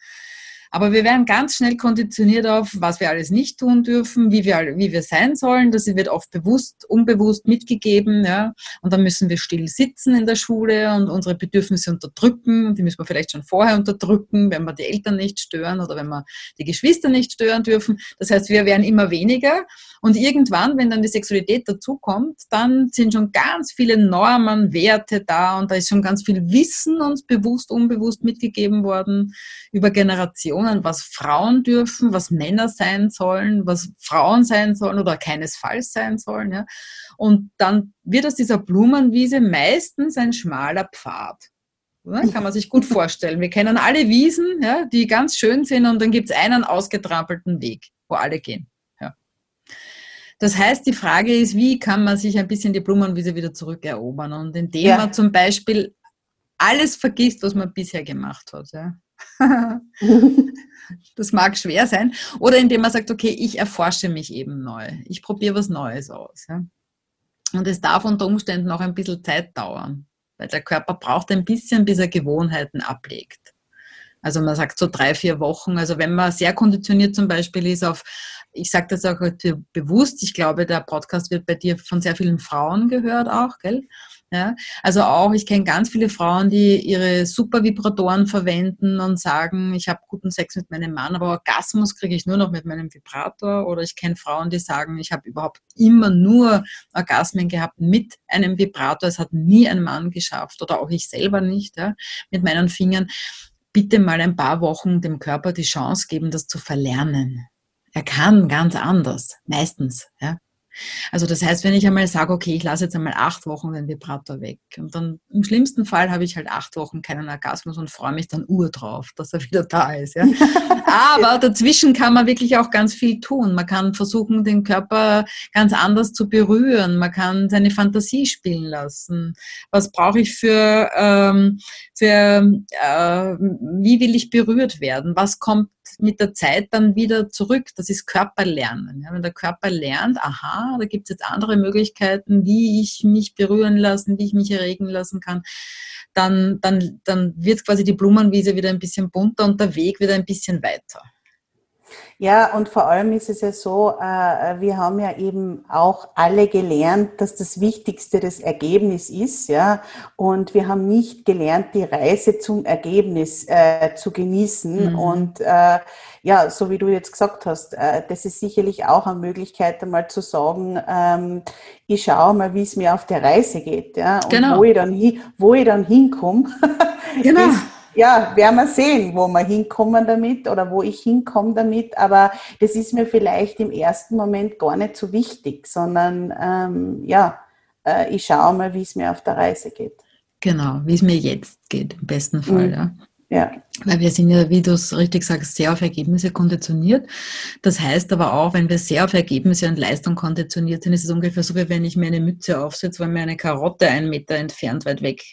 Aber wir werden ganz schnell konditioniert auf, was wir alles nicht tun dürfen, wie wir, wie wir sein sollen. Das wird oft bewusst, unbewusst mitgegeben. Ja. Und dann müssen wir still sitzen in der Schule und unsere Bedürfnisse unterdrücken. Die müssen wir vielleicht schon vorher unterdrücken, wenn wir die Eltern nicht stören oder wenn wir die Geschwister nicht stören dürfen. Das heißt, wir werden immer weniger. Und irgendwann, wenn dann die Sexualität dazukommt, dann sind schon ganz viele Normen, Werte da und da ist schon ganz viel Wissen uns bewusst, unbewusst mitgegeben worden über Generationen Generationen, was Frauen dürfen, was Männer sein sollen, was Frauen sein sollen oder keinesfalls sein sollen. Ja. Und dann wird aus dieser Blumenwiese meistens ein schmaler Pfad. Oder? Kann man sich gut vorstellen. Wir kennen alle Wiesen, ja, die ganz schön sind und dann gibt es einen ausgetrampelten Weg, wo alle gehen. Ja. Das heißt, die Frage ist, wie kann man sich ein bisschen die Blumenwiese wieder zurückerobern? Und indem ja. man zum Beispiel alles vergisst, was man bisher gemacht hat. Ja. *laughs* das mag schwer sein. Oder indem man sagt, okay, ich erforsche mich eben neu. Ich probiere was Neues aus. Und es darf unter Umständen auch ein bisschen Zeit dauern, weil der Körper braucht ein bisschen, bis er Gewohnheiten ablegt. Also man sagt so drei, vier Wochen. Also wenn man sehr konditioniert zum Beispiel ist auf, ich sage das auch heute bewusst, ich glaube, der Podcast wird bei dir von sehr vielen Frauen gehört auch, gell? Ja, also auch, ich kenne ganz viele Frauen, die ihre Supervibratoren verwenden und sagen, ich habe guten Sex mit meinem Mann, aber Orgasmus kriege ich nur noch mit meinem Vibrator. Oder ich kenne Frauen, die sagen, ich habe überhaupt immer nur Orgasmen gehabt mit einem Vibrator. Es hat nie ein Mann geschafft oder auch ich selber nicht ja, mit meinen Fingern. Bitte mal ein paar Wochen dem Körper die Chance geben, das zu verlernen. Er kann ganz anders, meistens. Ja. Also das heißt, wenn ich einmal sage, okay, ich lasse jetzt einmal acht Wochen den Vibrator weg und dann im schlimmsten Fall habe ich halt acht Wochen keinen Orgasmus und freue mich dann ur drauf, dass er wieder da ist. Ja? *laughs* Aber dazwischen kann man wirklich auch ganz viel tun. Man kann versuchen, den Körper ganz anders zu berühren. Man kann seine Fantasie spielen lassen. Was brauche ich für, ähm, für äh, wie will ich berührt werden? Was kommt mit der Zeit dann wieder zurück. Das ist Körperlernen. Ja, wenn der Körper lernt, aha, da gibt es jetzt andere Möglichkeiten, wie ich mich berühren lassen, wie ich mich erregen lassen kann, dann, dann, dann wird quasi die Blumenwiese wieder ein bisschen bunter und der Weg wieder ein bisschen weiter. Ja, und vor allem ist es ja so, äh, wir haben ja eben auch alle gelernt, dass das Wichtigste das Ergebnis ist, ja. Und wir haben nicht gelernt, die Reise zum Ergebnis äh, zu genießen. Mhm. Und äh, ja, so wie du jetzt gesagt hast, äh, das ist sicherlich auch eine Möglichkeit, einmal zu sagen, ähm, ich schaue mal, wie es mir auf der Reise geht, ja. Und genau. wo ich dann hin, wo ich dann hinkomme. *laughs* Genau. Ist, ja, werden wir sehen, wo wir hinkommen damit oder wo ich hinkomme damit. Aber das ist mir vielleicht im ersten Moment gar nicht so wichtig, sondern ähm, ja, äh, ich schaue mal, wie es mir auf der Reise geht. Genau, wie es mir jetzt geht, im besten Fall. Mhm. Ja. Ja. Weil wir sind ja, wie du es richtig sagst, sehr auf Ergebnisse konditioniert. Das heißt aber auch, wenn wir sehr auf Ergebnisse und Leistung konditioniert sind, ist es ungefähr so, wie wenn ich mir eine Mütze aufsetze, weil mir eine Karotte einen Meter entfernt weit weg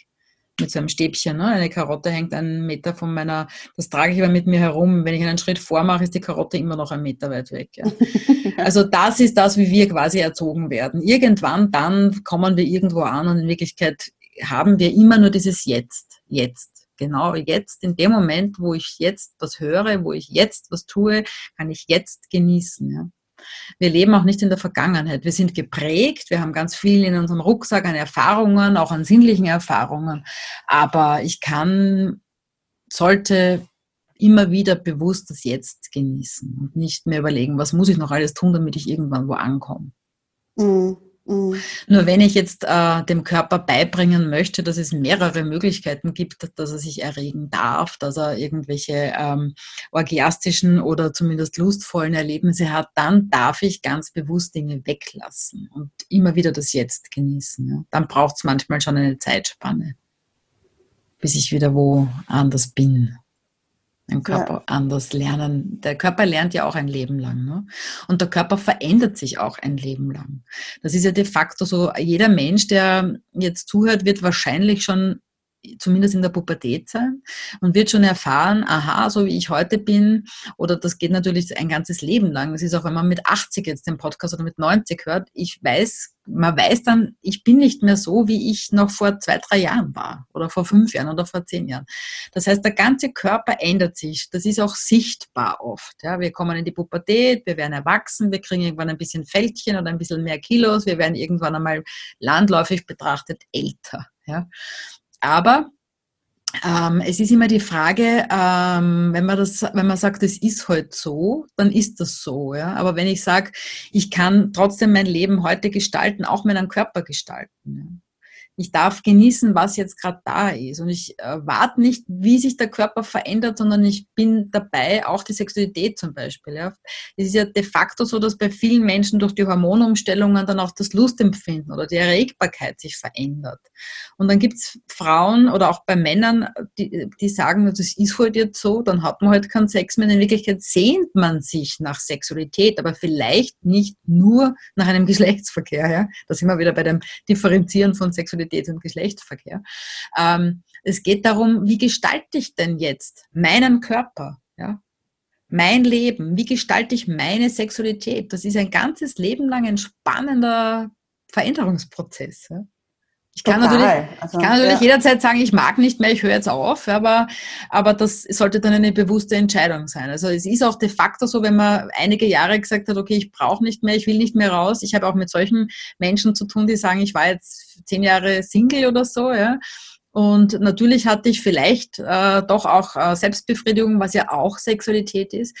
mit so einem Stäbchen. Ne? Eine Karotte hängt einen Meter von meiner, das trage ich aber mit mir herum. Wenn ich einen Schritt vormache, ist die Karotte immer noch einen Meter weit weg. *laughs* Ja? also das ist das, wie wir quasi erzogen werden. Irgendwann dann kommen wir irgendwo an und in Wirklichkeit haben wir immer nur dieses Jetzt, jetzt genau jetzt, in dem Moment, wo ich jetzt was höre, wo ich jetzt was tue, kann ich jetzt genießen. Ja. Wir leben auch nicht in der Vergangenheit. Wir sind geprägt, wir haben ganz viel in unserem Rucksack an Erfahrungen, auch an sinnlichen Erfahrungen. Aber ich kann, sollte immer wieder bewusst das Jetzt genießen und nicht mehr überlegen, was muss ich noch alles tun, damit ich irgendwann wo ankomme. Mhm. Mhm. Nur wenn ich jetzt äh, dem Körper beibringen möchte, dass es mehrere Möglichkeiten gibt, dass er sich erregen darf, dass er irgendwelche ähm, orgiastischen oder zumindest lustvollen Erlebnisse hat, dann darf ich ganz bewusst Dinge weglassen und immer wieder das Jetzt genießen. Ja. Dann braucht es manchmal schon eine Zeitspanne, bis ich wieder woanders bin den Körper ja. anders lernen. Der Körper lernt ja auch ein Leben lang. Ne? Und der Körper verändert sich auch ein Leben lang. Das ist ja de facto so, jeder Mensch, der jetzt zuhört, wird wahrscheinlich schon zumindest in der Pubertät sein und wird schon erfahren, aha, so wie ich heute bin, oder das geht natürlich ein ganzes Leben lang. Das ist auch, wenn man mit 80 jetzt den Podcast oder mit 90 hört, ich weiß, man weiß dann, ich bin nicht mehr so, wie ich noch vor zwei, drei Jahren war oder vor fünf Jahren oder vor zehn Jahren. Das heißt, der ganze Körper ändert sich. Das ist auch sichtbar oft. Ja, wir kommen in die Pubertät, wir werden erwachsen, wir kriegen irgendwann ein bisschen Fältchen oder ein bisschen mehr Kilos, wir werden irgendwann einmal landläufig betrachtet älter. Ja. Aber ähm, es ist immer die Frage, ähm, wenn man das, wenn man sagt, es ist halt so, dann ist das so, ja. Aber wenn ich sage, ich kann trotzdem mein Leben heute gestalten, auch meinen Körper gestalten. Ich darf genießen, was jetzt gerade da ist. Und ich äh, warte nicht, wie sich der Körper verändert, sondern ich bin dabei, auch die Sexualität zum Beispiel. Ja. Es ist ja de facto so, dass bei vielen Menschen durch die Hormonumstellungen dann auch das Lustempfinden oder die Erregbarkeit sich verändert. Und dann gibt es Frauen oder auch bei Männern, die, die sagen, das ist halt jetzt so, dann hat man halt keinen Sex mehr. In Wirklichkeit sehnt man sich nach Sexualität, aber vielleicht nicht nur nach einem *laughs* Geschlechtsverkehr. Ja. Da sind wir wieder bei dem Differenzieren von Sexualität Sexualität und Geschlechtsverkehr. Ähm, es geht darum, wie gestalte ich denn jetzt meinen Körper? Ja? Mein Leben, wie gestalte ich meine Sexualität? Das ist ein ganzes Leben lang ein spannender Veränderungsprozess. Ja? Ich kann Total. natürlich, also, ich kann natürlich ja. jederzeit sagen, ich mag nicht mehr, ich höre jetzt auf, aber, aber das sollte dann eine bewusste Entscheidung sein. Also es ist auch de facto so, wenn man einige Jahre gesagt hat, okay, ich brauche nicht mehr, ich will nicht mehr raus. Ich habe auch mit solchen Menschen zu tun, die sagen, ich war jetzt zehn Jahre Single oder so, ja. Und natürlich hatte ich vielleicht äh, doch auch äh, Selbstbefriedigung, was ja auch Sexualität ist.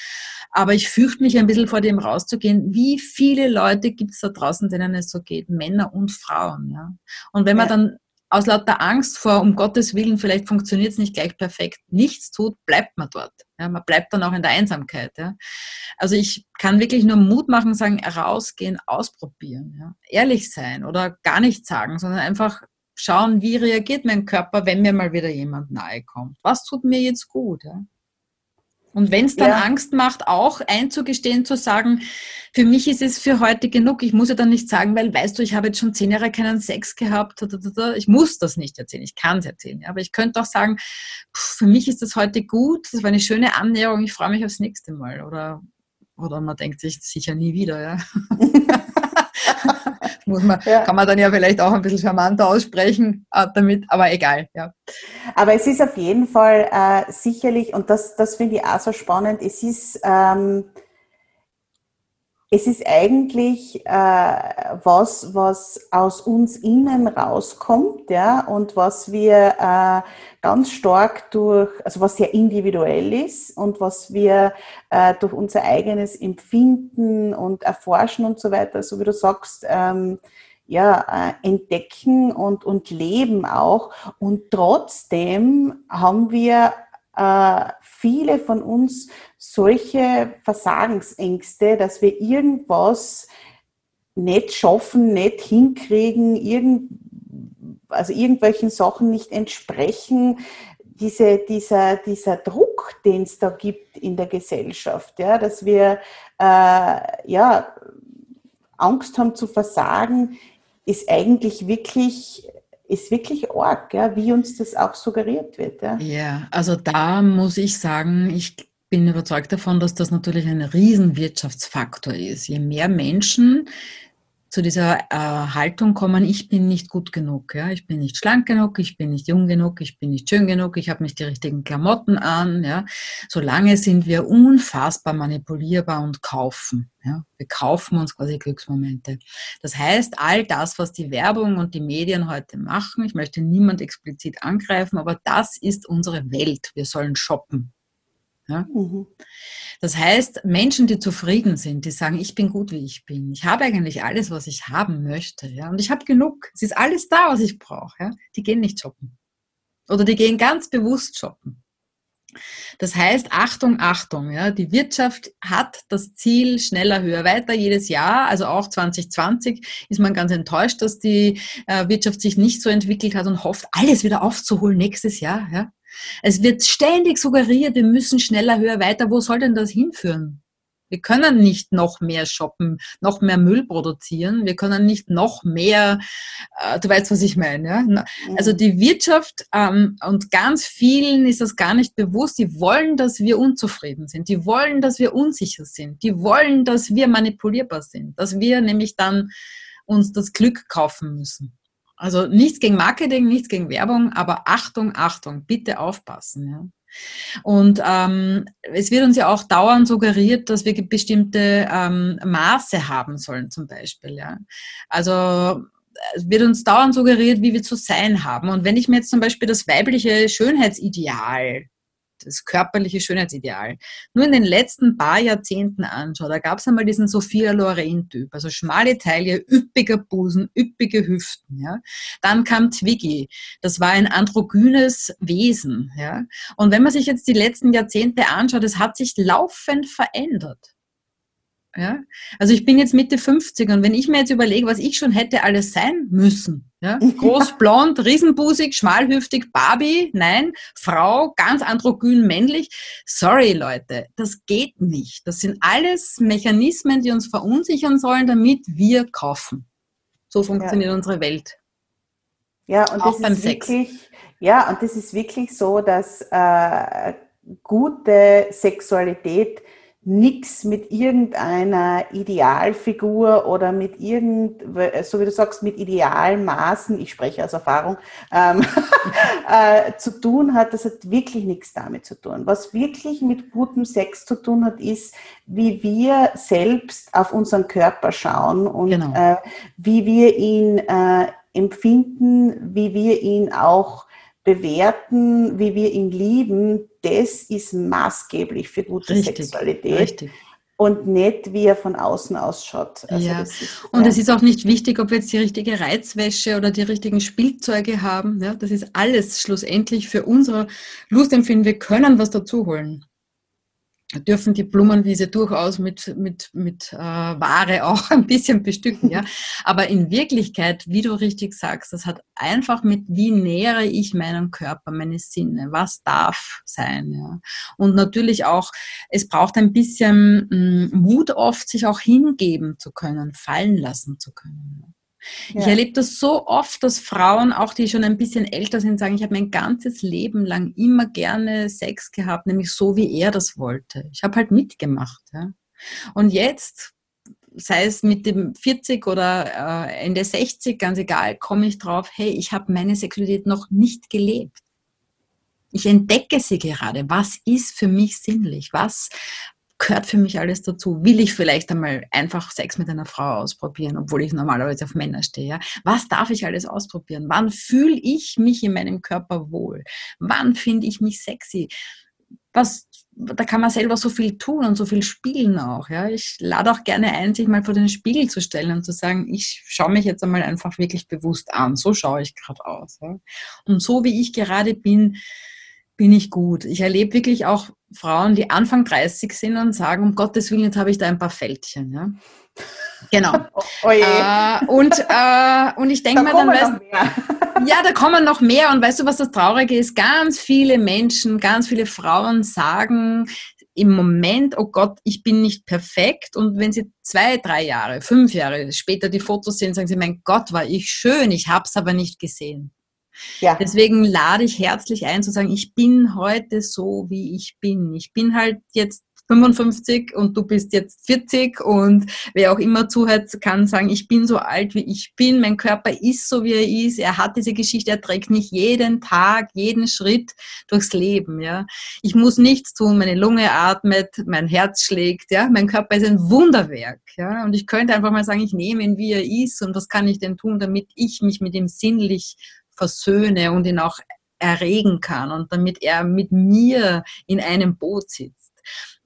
Aber ich fürchte mich ein bisschen vor dem rauszugehen. Wie viele Leute gibt es da draußen, denen es so geht? Männer und Frauen. Ja? Und wenn man ja. dann aus lauter Angst vor, um Gottes Willen, vielleicht funktioniert es nicht gleich perfekt, nichts tut, bleibt man dort. Ja, man bleibt dann auch in der Einsamkeit. Ja. Also ich kann wirklich nur Mut machen, sagen, rausgehen, ausprobieren. Ja. Ehrlich sein oder gar nichts sagen, sondern einfach schauen, wie reagiert mein Körper, wenn mir mal wieder jemand nahe kommt. Was tut mir jetzt gut? Ja? Und wenn es dann ja. Angst macht, auch einzugestehen, zu sagen, für mich ist es für heute genug. Ich muss ja dann nicht sagen, weil weißt du, ich habe jetzt schon zehn Jahre keinen Sex gehabt. Ich muss das nicht erzählen, ich kann es erzählen. Aber ich könnte auch sagen, für mich ist das heute gut, das war eine schöne Annäherung, ich freue mich aufs nächste Mal. Oder, oder man denkt sich sicher nie wieder. Ja. *laughs* *laughs* muss man, ja. kann man dann ja vielleicht auch ein bisschen charmanter aussprechen äh, damit, aber egal, ja. Aber es ist auf jeden Fall äh, sicherlich, und das, das finde ich auch so spannend, es ist, ähm, es ist eigentlich äh, was, was aus uns innen rauskommt, ja, und was wir äh, ganz stark durch, also was sehr individuell ist und was wir äh, durch unser eigenes Empfinden und Erforschen und so weiter, so wie du sagst, ähm, ja, äh, entdecken und, und leben auch. Und trotzdem haben wir viele von uns solche Versagensängste, dass wir irgendwas nicht schaffen, nicht hinkriegen, irgend, also irgendwelchen Sachen nicht entsprechen. diese, dieser, dieser Druck, den es da gibt in der Gesellschaft, ja, dass wir äh, ja, Angst haben zu versagen, ist eigentlich wirklich ist wirklich arg, ja, wie uns das auch suggeriert wird. Ja. ja, also da muss ich sagen, ich bin überzeugt davon, dass das natürlich ein Riesenwirtschaftsfaktor ist. Je mehr Menschen zu dieser äh, Haltung kommen, ich bin nicht gut genug, ja, ich bin nicht schlank genug, ich bin nicht jung genug, ich bin nicht schön genug, ich habe nicht die richtigen Klamotten an, ja. Solange sind wir unfassbar manipulierbar und kaufen, ja. Wir kaufen uns quasi Glücksmomente. Das heißt, all das, was die Werbung und die Medien heute machen, ich möchte niemand explizit angreifen, aber das ist unsere Welt. Wir sollen shoppen, ja? Mhm. Das heißt, Menschen, die zufrieden sind, die sagen, ich bin gut, wie ich bin. Ich habe eigentlich alles, was ich haben möchte. Ja? Und ich habe genug. Es ist alles da, was ich brauche. Ja? Die gehen nicht shoppen. Oder die gehen ganz bewusst shoppen. Das heißt, Achtung, Achtung, ja, die Wirtschaft hat das Ziel schneller, höher, weiter jedes Jahr. Also auch 2020 ist man ganz enttäuscht, dass die äh, Wirtschaft sich nicht so entwickelt hat und hofft, alles wieder aufzuholen nächstes Jahr. Ja. Es wird ständig suggeriert, wir müssen schneller, höher, weiter. Wo soll denn das hinführen? Wir können nicht noch mehr shoppen, noch mehr Müll produzieren. Wir können nicht noch mehr, äh, du weißt, was ich meine. Ja? Mhm. Also die Wirtschaft ähm, und ganz vielen ist das gar nicht bewusst. Die wollen, dass wir unzufrieden sind. Die wollen, dass wir unsicher sind. Die wollen, dass wir manipulierbar sind. Dass wir nämlich dann uns das Glück kaufen müssen. Also nichts gegen Marketing, nichts gegen Werbung, aber Achtung, Achtung, bitte aufpassen. Ja. Und ähm, es wird uns ja auch dauernd suggeriert, dass wir bestimmte ähm, Maße haben sollen, zum Beispiel. Ja. Also es wird uns dauernd suggeriert, wie wir zu sein haben. Und wenn ich mir jetzt zum Beispiel das weibliche Schönheitsideal das körperliche Schönheitsideal, nur in den letzten paar Jahrzehnten anschaue, da gab es einmal diesen Sophia Loren-Typ, also schmale Taille, üppiger Busen, üppige Hüften. Ja. Dann kam Twiggy, das war ein androgynes Wesen. Ja. Und wenn man sich jetzt die letzten Jahrzehnte anschaut, es hat sich laufend verändert. Ja? Also ich bin jetzt Mitte 50 und wenn ich mir jetzt überlege, was ich schon hätte alles sein müssen, ja? groß, *laughs* blond, riesenbusig, schmalhüftig, Barbie, nein, Frau, ganz androgyn, männlich, sorry Leute, das geht nicht. Das sind alles Mechanismen, die uns verunsichern sollen, damit wir kaufen. So funktioniert ja. unsere Welt. Ja, und Auch das beim ist Sex. Wirklich, ja, und das ist wirklich so, dass äh, gute Sexualität nichts mit irgendeiner Idealfigur oder mit irgend, so wie du sagst, mit Idealmaßen, ich spreche aus Erfahrung, ähm, *laughs* äh, zu tun hat. Das hat wirklich nichts damit zu tun. Was wirklich mit gutem Sex zu tun hat, ist, wie wir selbst auf unseren Körper schauen und genau. äh, wie wir ihn äh, empfinden, wie wir ihn auch bewerten, wie wir ihn lieben, das ist maßgeblich für gute richtig, Sexualität. Richtig. Und nicht, wie er von außen ausschaut. Also ja. Ist, und ja. es ist auch nicht wichtig, ob wir jetzt die richtige Reizwäsche oder die richtigen Spielzeuge haben. Ja, das ist alles schlussendlich für unsere Lustempfinden. Wir können was dazu holen dürfen die Blumenwiese durchaus mit, mit, mit äh, Ware auch *laughs* ein bisschen bestücken. Ja? Aber in Wirklichkeit, wie du richtig sagst, das hat einfach mit, wie nähere ich meinen Körper, meine Sinne, was darf sein. Ja? Und natürlich auch, es braucht ein bisschen mh, mm, Mut oft, sich auch hingeben zu können, fallen lassen zu können. Ja? Ich erlebe das so oft, dass Frauen, auch die schon ein bisschen älter sind, sagen, ich habe mein ganzes Leben lang immer gerne Sex gehabt, nämlich so, wie er das wollte. Ich habe halt mitgemacht. Ja. Und jetzt, sei es mit dem 40 oder äh, Ende 60, ganz egal, komme ich drauf, hey, ich habe meine Sexualität noch nicht gelebt. Ich entdecke sie gerade. Was ist für mich sinnlich? Was, gehört für mich alles dazu? Will ich vielleicht einmal einfach Sex mit einer Frau ausprobieren, obwohl ich normalerweise auf Männer stehe? Was darf ich alles ausprobieren? Wann fühle ich mich in meinem Körper wohl? Wann finde ich mich sexy? Was, da kann man selber so viel tun und so viel spielen auch. Ja? Ich lade auch gerne ein, sich mal vor den Spiegel zu stellen und zu sagen, ich schaue mich jetzt einmal einfach wirklich bewusst an. So schaue ich gerade aus. Ja? Und so wie ich gerade bin, bin ich gut. Ich erlebe wirklich auch Frauen, die Anfang 30 sind und sagen, um Gottes Willen, jetzt habe ich da ein paar Fältchen. Ja? Genau. *laughs* Oh äh, und, äh, und ich denke da mal, dann weißt *laughs* ja, da kommen noch mehr. Und weißt du, was das Traurige ist? Ganz viele Menschen, ganz viele Frauen sagen im Moment, oh Gott, ich bin nicht perfekt. Und wenn sie zwei, drei Jahre, fünf Jahre später die Fotos sehen, sagen sie, mein Gott, war ich schön, ich habe es aber nicht gesehen. Ja. Deswegen lade ich herzlich ein zu sagen, ich bin heute so, wie ich bin. Ich bin halt jetzt 55 und du bist jetzt 40 und wer auch immer zuhört, kann sagen, ich bin so alt, wie ich bin, mein Körper ist so, wie er ist, er hat diese Geschichte, er trägt mich jeden Tag, jeden Schritt durchs Leben, ja. Ich muss nichts tun, meine Lunge atmet, mein Herz schlägt, ja, mein Körper ist ein Wunderwerk, ja, und ich könnte einfach mal sagen, ich nehme ihn, wie er ist und was kann ich denn tun, damit ich mich mit ihm sinnlich versöhne und ihn auch erregen kann und damit er mit mir in einem Boot sitzt.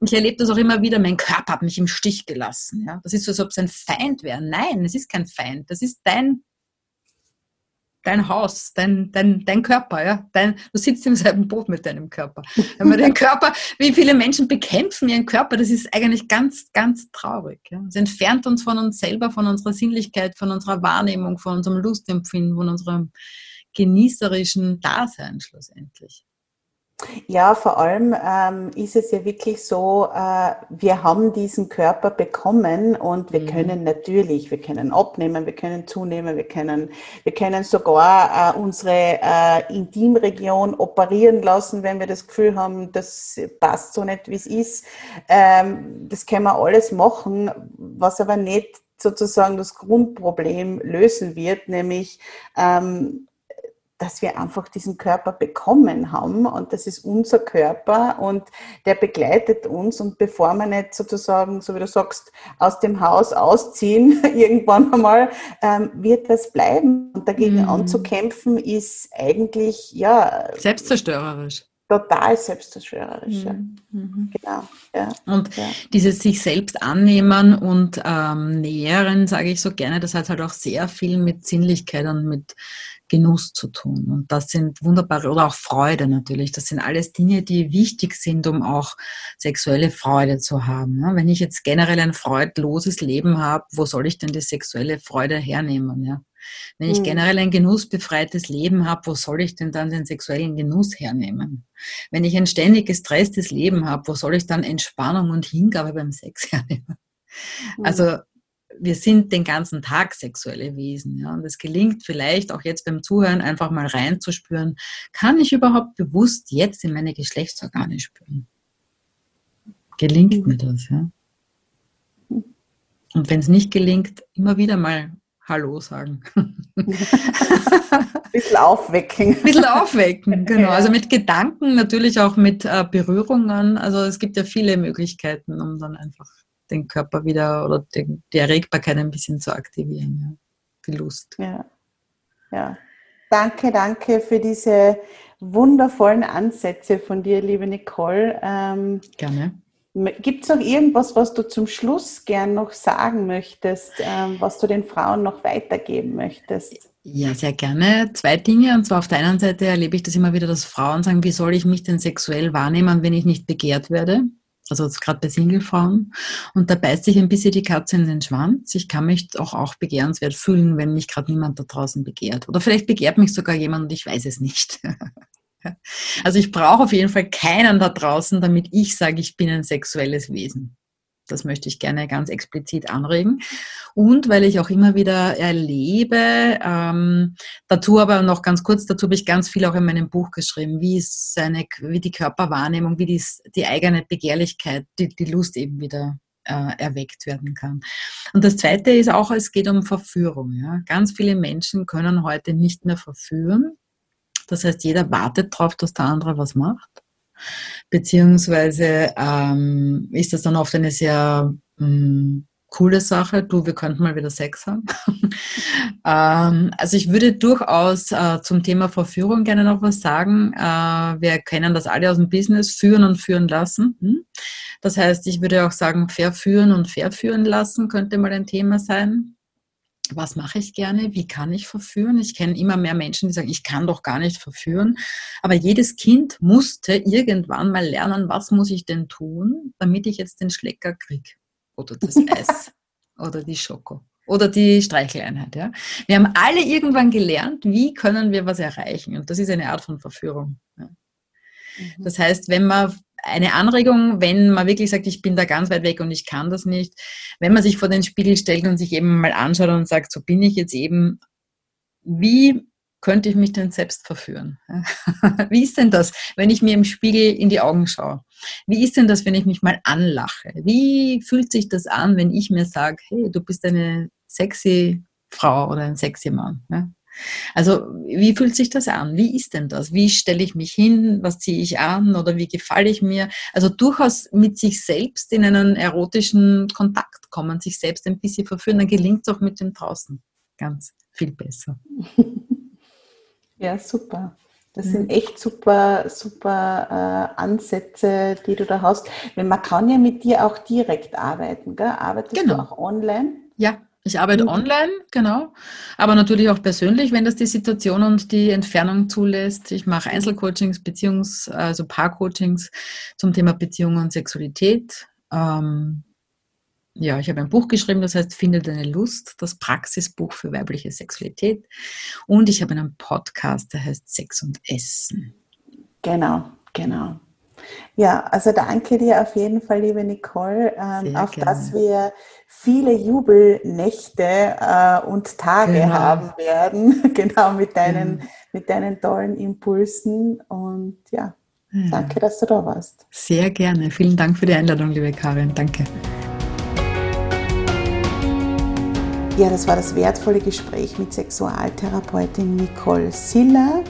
Ich erlebe das auch immer wieder, mein Körper hat mich im Stich gelassen. Ja? Das ist so, als ob es ein Feind wäre. Nein, es ist kein Feind. Das ist dein, dein Haus, dein, dein, dein Körper. Ja? Dein, du sitzt im selben Boot mit deinem Körper. Wenn man den *laughs* Körper, wie viele Menschen bekämpfen ihren Körper, das ist eigentlich ganz, ganz traurig. Ja? Es entfernt uns von uns selber, von unserer Sinnlichkeit, von unserer Wahrnehmung, von unserem Lustempfinden, von unserem genießerischen Dasein schlussendlich. Ja, vor allem ähm, ist es ja wirklich so, äh, wir haben diesen Körper bekommen und wir mhm. können natürlich, wir können abnehmen, wir können zunehmen, wir können, wir können sogar äh, unsere äh, Intimregion operieren lassen, wenn wir das Gefühl haben, das passt so nicht, wie es ist. Ähm, das können wir alles machen, was aber nicht sozusagen das Grundproblem lösen wird, nämlich ähm, dass wir einfach diesen Körper bekommen haben und das ist unser Körper und der begleitet uns und bevor wir nicht sozusagen, so wie du sagst, aus dem Haus ausziehen, *laughs* irgendwann einmal, ähm, wird das bleiben und dagegen mhm. anzukämpfen ist eigentlich, ja. Selbstzerstörerisch total selbstzerstörerisch. Ja. Mhm. mhm. Genau. Ja. Und ja. dieses sich selbst annehmen und ähm, nähren, sage ich so gerne, das hat halt auch sehr viel mit Sinnlichkeit und mit Genuss zu tun. Und das sind wunderbare, oder auch Freude natürlich. Das sind alles Dinge, die wichtig sind, um auch sexuelle Freude zu haben. Wenn ich jetzt generell ein freudloses Leben habe, wo soll ich denn die sexuelle Freude hernehmen? Wenn ich hm. generell ein genussbefreites Leben habe, wo soll ich denn dann den sexuellen Genuss hernehmen? Wenn ich ein ständig gestresstes Leben habe, wo soll ich dann Entspannung und Hingabe beim Sex *laughs* hernehmen? Also wir sind den ganzen Tag sexuelle Wesen. Ja? Und es gelingt vielleicht auch jetzt beim Zuhören einfach mal reinzuspüren, kann ich überhaupt bewusst jetzt in meine Geschlechtsorgane spüren? Gelingt mir das? Ja? Und wenn es nicht gelingt, immer wieder mal Hallo sagen. *laughs* Ein bisschen aufwecken. Ein bisschen aufwecken, *laughs* genau. Also mit Gedanken, natürlich auch mit äh, Berührungen. Also es gibt ja viele Möglichkeiten, um dann einfach den Körper wieder oder den, die Erregbarkeit ein bisschen zu aktivieren, ja. die Lust. Ja. ja. Danke, danke für diese wundervollen Ansätze von dir, liebe Nicole. Ähm, Gerne. Gibt es noch irgendwas, was du zum Schluss gern noch sagen möchtest, ähm, was du den Frauen noch weitergeben möchtest? Ja, sehr gerne. Zwei Dinge. Und zwar auf der einen Seite erlebe ich das immer wieder, dass Frauen sagen, wie soll ich mich denn sexuell wahrnehmen, wenn ich nicht begehrt werde? Also gerade bei Singlefrauen. Und da beißt sich ein bisschen die Katze in den Schwanz. Ich kann mich auch, auch begehrenswert fühlen, wenn mich gerade niemand da draußen begehrt. Oder vielleicht begehrt mich sogar jemand und ich weiß es nicht. *laughs* also ich brauche auf jeden Fall keinen da draußen, damit ich sage, ich bin ein sexuelles Wesen. Das möchte ich gerne ganz explizit anregen. Und weil ich auch immer wieder erlebe, ähm, dazu aber noch ganz kurz, dazu habe ich ganz viel auch in meinem Buch geschrieben, wie seine, wie die Körperwahrnehmung, wie die, die eigene Begehrlichkeit, die, die Lust eben wieder äh, erweckt werden kann. Und das Zweite ist auch, es geht um Verführung. Ja. Ganz viele Menschen können heute nicht mehr verführen. Das heißt, jeder wartet darauf, dass der andere was macht. Beziehungsweise ähm, ist das dann oft eine sehr mh, hm, coole Sache. Du, wir könnten mal wieder Sex haben. *laughs* ähm, also ich würde durchaus äh, zum Thema Verführung gerne noch was sagen. Äh, wir kennen das alle aus dem Business, führen und führen lassen. Hm? Das heißt, ich würde auch sagen, verführen und verführen lassen könnte mal ein Thema sein. Was mache ich gerne, wie kann ich verführen. Ich kenne immer mehr Menschen, die sagen, ich kann doch gar nicht verführen. Aber jedes Kind musste irgendwann mal lernen, was muss ich denn tun, damit ich jetzt den Schlecker kriege oder das *laughs* Eis oder die Schoko oder die Streicheleinheit. Ja? Wir haben alle irgendwann gelernt, wie können wir was erreichen. Und das ist eine Art von Verführung. Ja? Mhm. Das heißt, wenn man eine Anregung, wenn man wirklich sagt, ich bin da ganz weit weg und ich kann das nicht, wenn man sich vor den Spiegel stellt und sich eben mal anschaut und sagt, so bin ich jetzt eben, wie könnte ich mich denn selbst verführen? *laughs* Wie ist denn das, wenn ich mir im Spiegel in die Augen schaue? Wie ist denn das, wenn ich mich mal anlache? Wie fühlt sich das an, wenn ich mir sage, hey, du bist eine sexy Frau oder ein sexy Mann? Also wie fühlt sich das an? Wie ist denn das? Wie stelle ich mich hin? Was ziehe ich an? Oder wie gefalle ich mir? Also durchaus mit sich selbst in einen erotischen Kontakt kommen, sich selbst ein bisschen verführen, dann gelingt es auch mit dem draußen ganz viel besser. *laughs* Ja, super. Das sind echt super, super äh, Ansätze, die du da hast. Man kann ja mit dir auch direkt arbeiten, gell? Arbeitest genau. du auch online? Ja, ich arbeite mhm. online, genau, aber natürlich auch persönlich, wenn das die Situation und die Entfernung zulässt. Ich mache Einzelcoachings, Beziehungs-, also Paarcoachings zum Thema Beziehung und Sexualität. Ähm, ja, ich habe ein Buch geschrieben, das heißt Finde deine Lust, das Praxisbuch für weibliche Sexualität. Und ich habe einen Podcast, der heißt Sex und Essen. Genau, genau. Ja, also danke dir auf jeden Fall, liebe Nicole, ähm, auf gerne. dass wir viele Jubelnächte äh, und Tage genau. haben werden, *laughs* genau mit deinen, ja. mit deinen tollen Impulsen. Und ja, ja, danke, dass du da warst. Sehr gerne. Vielen Dank für die Einladung, liebe Karin. Danke. Ja, das war das wertvolle Gespräch mit Sexualtherapeutin Nicole Siller.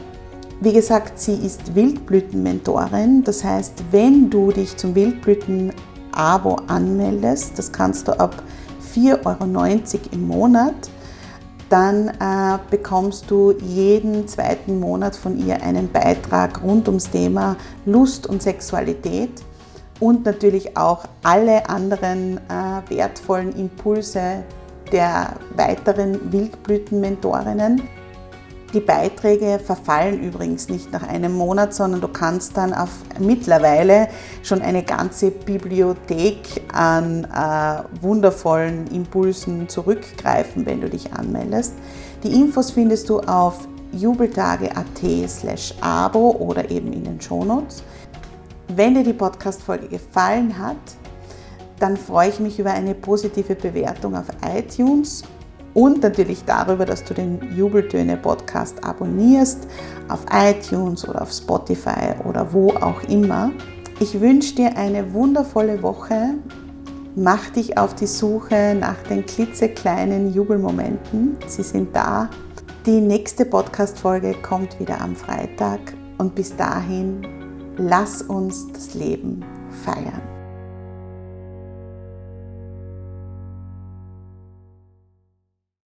Wie gesagt, sie ist Wildblütenmentorin. Das heißt, wenn du dich zum Wildblüten-Abo anmeldest, das kannst du ab 4,90 Euro im Monat, dann äh, bekommst du jeden zweiten Monat von ihr einen Beitrag rund ums Thema Lust und Sexualität und natürlich auch alle anderen äh, wertvollen Impulse der weiteren Wildblütenmentorinnen. Die Beiträge verfallen übrigens nicht nach einem Monat, sondern du kannst dann auf mittlerweile schon eine ganze Bibliothek an äh, wundervollen Impulsen zurückgreifen, wenn du dich anmeldest. Die Infos findest du auf jubeltage.at slash abo oder eben in den Shownotes. Wenn dir die Podcast-Folge gefallen hat, dann freue ich mich über eine positive Bewertung auf iTunes und natürlich darüber, dass du den Jubeltöne Podcast abonnierst auf iTunes oder auf Spotify oder wo auch immer. Ich wünsche dir eine wundervolle Woche. Mach dich auf die Suche nach den klitzekleinen Jubelmomenten. Sie sind da. Die nächste Podcast-Folge kommt wieder am Freitag und bis dahin lass uns das Leben feiern.